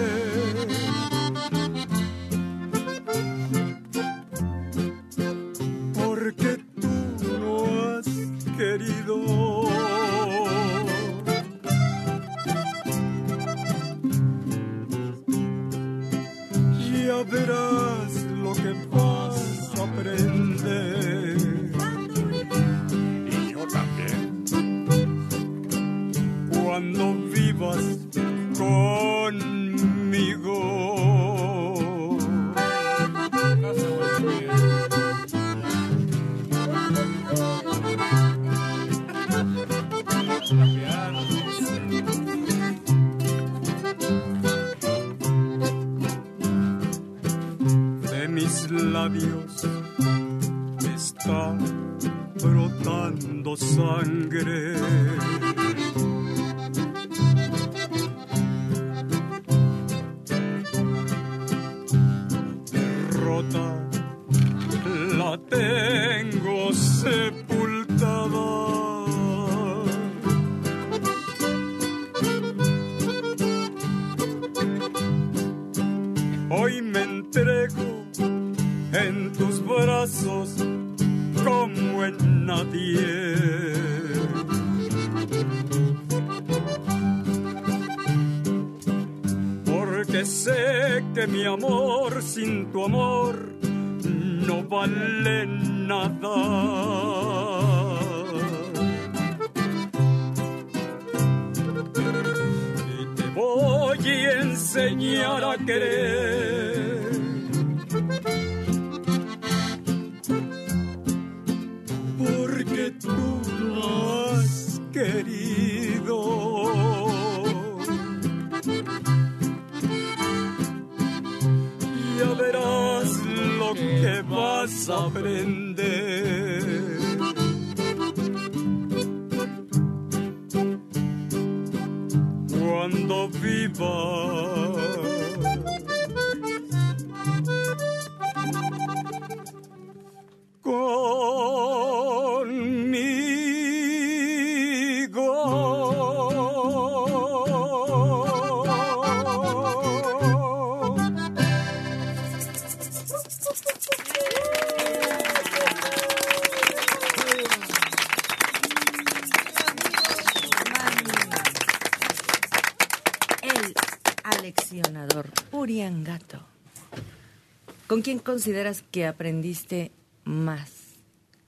Consideras que aprendiste más?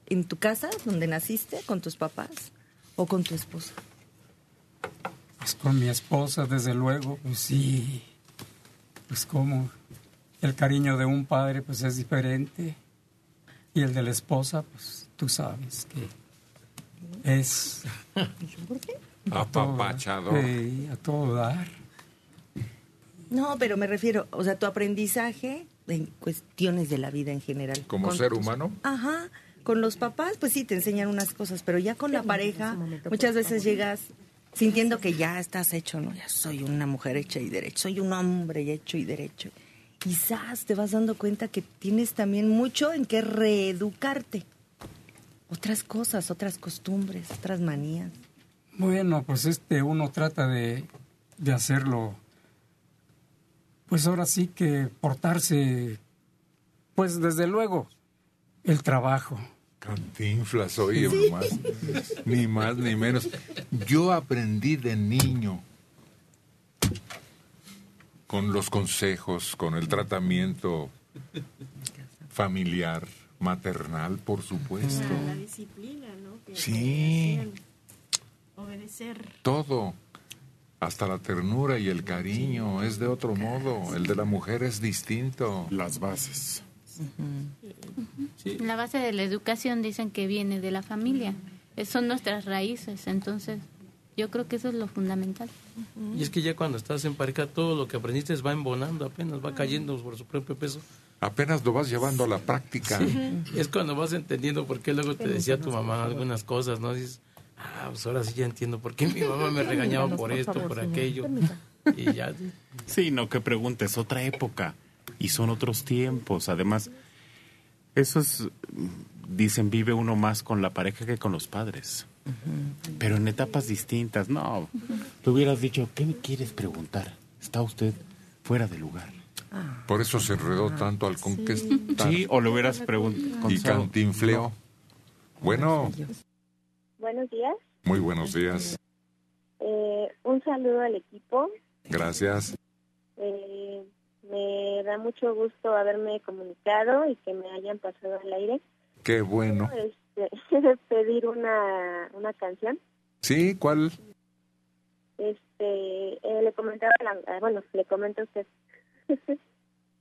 ¿En tu casa, donde naciste, con tus papás o con tu esposa? Pues con mi esposa, desde luego, pues sí. Pues como el cariño de un padre, pues es diferente. Y el de la esposa, pues tú sabes que es... ¿Por qué? a todo- Apapachador. Sí, a todo dar. No, pero me refiero, o sea, tu aprendizaje en cuestiones de la vida en general. Como Con ser tus- humano. Ajá. Con los papás, pues sí, te enseñan unas cosas, pero ya con la pareja, muchas veces llegas sintiendo que ya estás hecho, ¿no? Ya soy una mujer hecha y derecha, soy un hombre hecho y derecho. Quizás te vas dando cuenta que tienes también mucho en que reeducarte. Otras cosas, otras costumbres, otras manías. Bueno, pues este uno trata de, de hacerlo, pues ahora sí que portarse, pues desde luego, el trabajo. Cantinflas, oye, nomás. Ni más ni menos. Yo aprendí de niño con los consejos, con el tratamiento familiar, maternal, por supuesto. La disciplina, ¿no? Que Sí. Obedecer. Todo. Hasta la ternura y el cariño es de otro modo. El de la mujer es distinto. Las bases. La base de la educación dicen que viene de la familia. Eh, Son nuestras raíces, entonces yo creo que eso es lo fundamental. Y es que ya cuando estás en pareja, todo lo que aprendiste va embonando apenas, va cayendo por su propio peso. Apenas lo vas llevando a la práctica. Es cuando vas entendiendo por qué luego te decía tu mamá algunas cosas, ¿no? Dices, ah, pues ahora sí ya entiendo por qué mi mamá me regañaba por esto, por aquello. Y ya. Sí, no que preguntes, otra época y son otros tiempos. Además, eso es, dicen, vive uno más con la pareja que con los padres. Pero en etapas distintas, no. Le hubieras dicho, ¿qué me quieres preguntar? Está usted fuera de lugar. Por eso se enredó tanto al conquistar. Sí, o le hubieras preguntado. Y cantinfleó. Bueno, Buenos días. muy buenos días. Eh, un saludo al equipo. Gracias. Eh, me da mucho gusto haberme comunicado y que me hayan pasado al aire. Qué bueno. Este, pedir una, una canción. Sí, ¿cuál? Este, eh, le comentaba, la- ah, bueno, le comento a usted.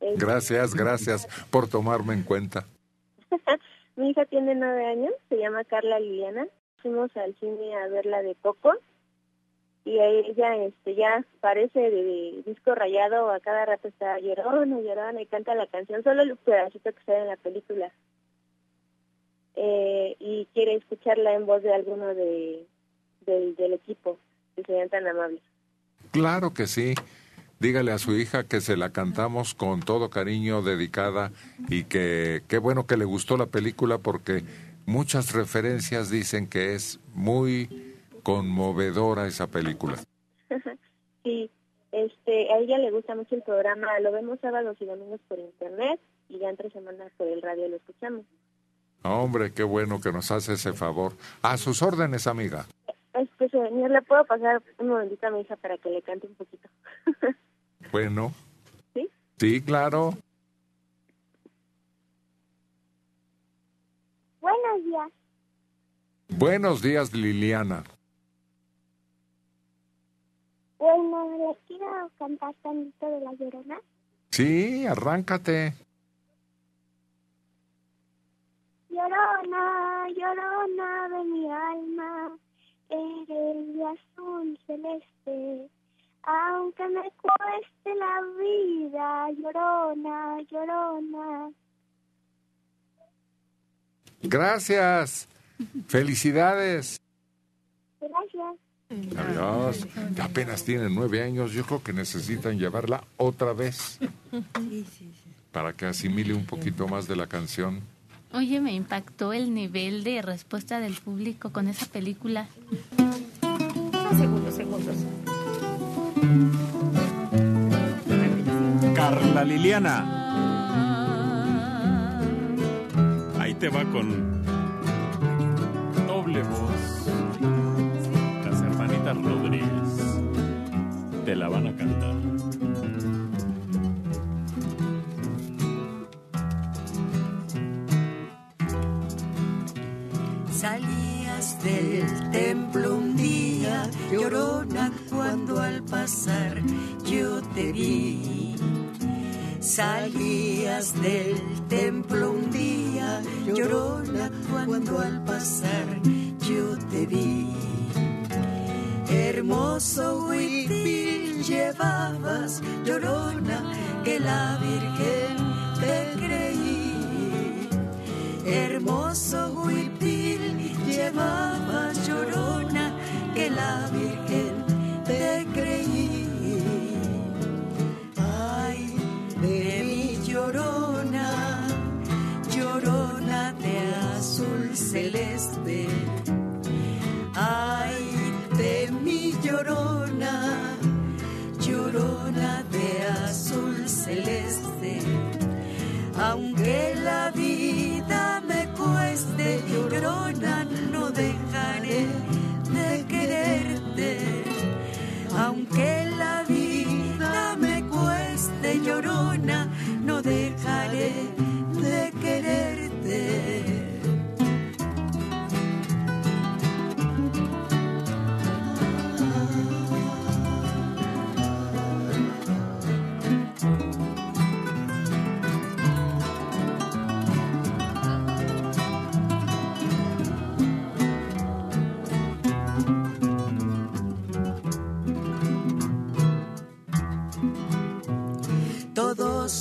Este, Gracias, gracias por tomarme en cuenta. Mi hija tiene nueve años, se llama Carla Liliana. Fuimos al cine a ver la de Coco y ella este ya parece de, disco rayado, a cada rato está llorando, llorando y canta la canción, solo el pedacito que sale en la película. Eh, y quiere escucharla en voz de alguno de, del, del equipo, que sean tan amables. Claro que sí. Dígale a su hija que se la cantamos con todo cariño, dedicada, y que qué bueno que le gustó la película porque muchas referencias dicen que es muy conmovedora esa película. sí, este, a ella le gusta mucho el programa, lo vemos sábados y domingos por internet y ya entre semanas por el radio lo escuchamos. Hombre, qué bueno que nos hace ese favor. A sus órdenes, amiga. Este señor, ¿le puedo pasar un momentito a mi hija para que le cante un poquito? Bueno. ¿Sí? Sí, claro. Buenos días. Buenos días, Liliana. Bueno, les quiero cantar tantito de la llorona. Sí, arráncate. Llorona, llorona de mi alma, eres de azul celeste. Aunque me cueste la vida, llorona, llorona. Gracias. Felicidades. Gracias. Adiós. Ya apenas tiene nueve años. Yo creo que necesitan llevarla otra vez para que asimile un poquito más de la canción. Oye, me impactó el nivel de respuesta del público con esa película. Segundos, segundos. Carla Liliana. Te va con doble voz. Las hermanitas Rodríguez te la van a cantar. Salías del templo un día, llorona, cuando al pasar yo te vi. Salías del templo un día, llorona, cuando al pasar yo te vi. Hermoso huipil llevabas, llorona, que la Virgen te creí. Hermoso huipil llevabas, llorona, que la Virgen te creí. Llorona, llorona de azul celeste. Ay, de mi llorona, llorona de azul celeste. Aunque la vida me cueste, llorona,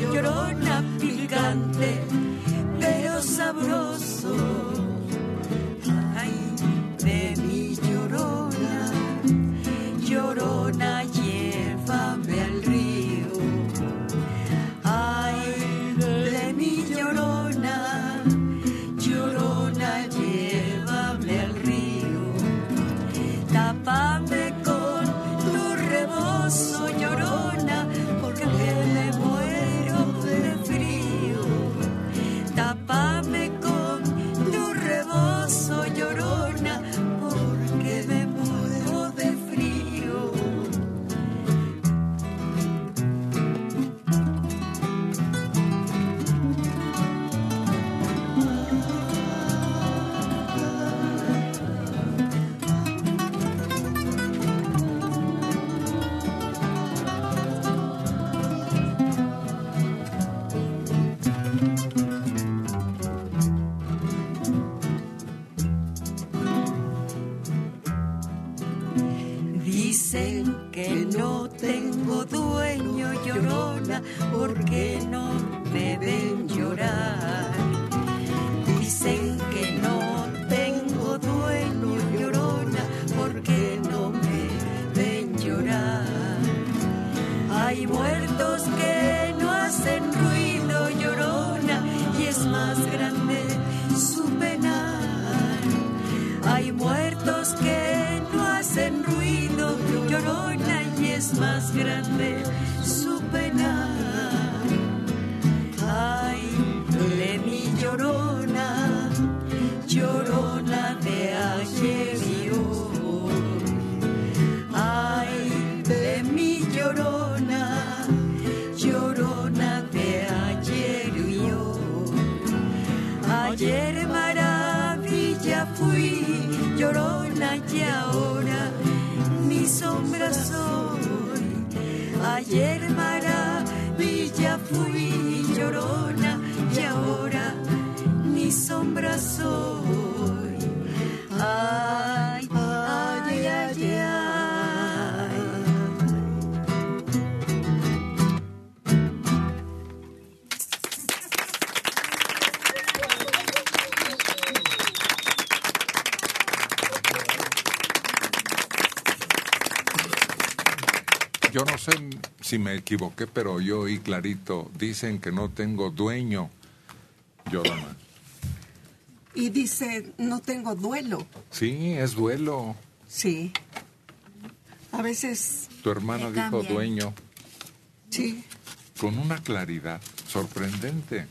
llorona picante, pero sabroso. Si me equivoqué, pero yo oí clarito. Dicen que no tengo dueño. Yolanda. Y dice, no tengo duelo. Sí, es duelo. Sí. A veces, Tu hermana dijo dueño sí. con una claridad sorprendente.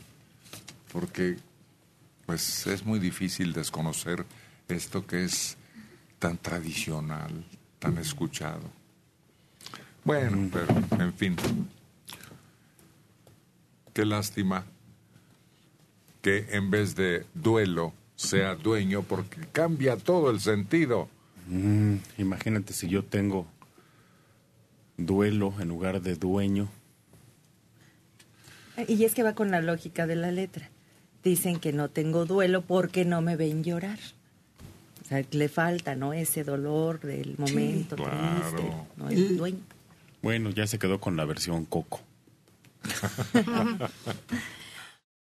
Porque, pues, es muy difícil desconocer esto que es tan tradicional, tan escuchado. Bueno, pero, en fin. Qué lástima que en vez de duelo sea dueño porque cambia todo el sentido. Mm, imagínate si yo tengo duelo en lugar de dueño. Y es que va con la lógica de la letra. Dicen que no tengo duelo porque no me ven llorar. O sea, le falta, ¿no? Ese dolor del momento claro. triste, ¿no? El dueño. Bueno, ya se quedó con la versión Coco.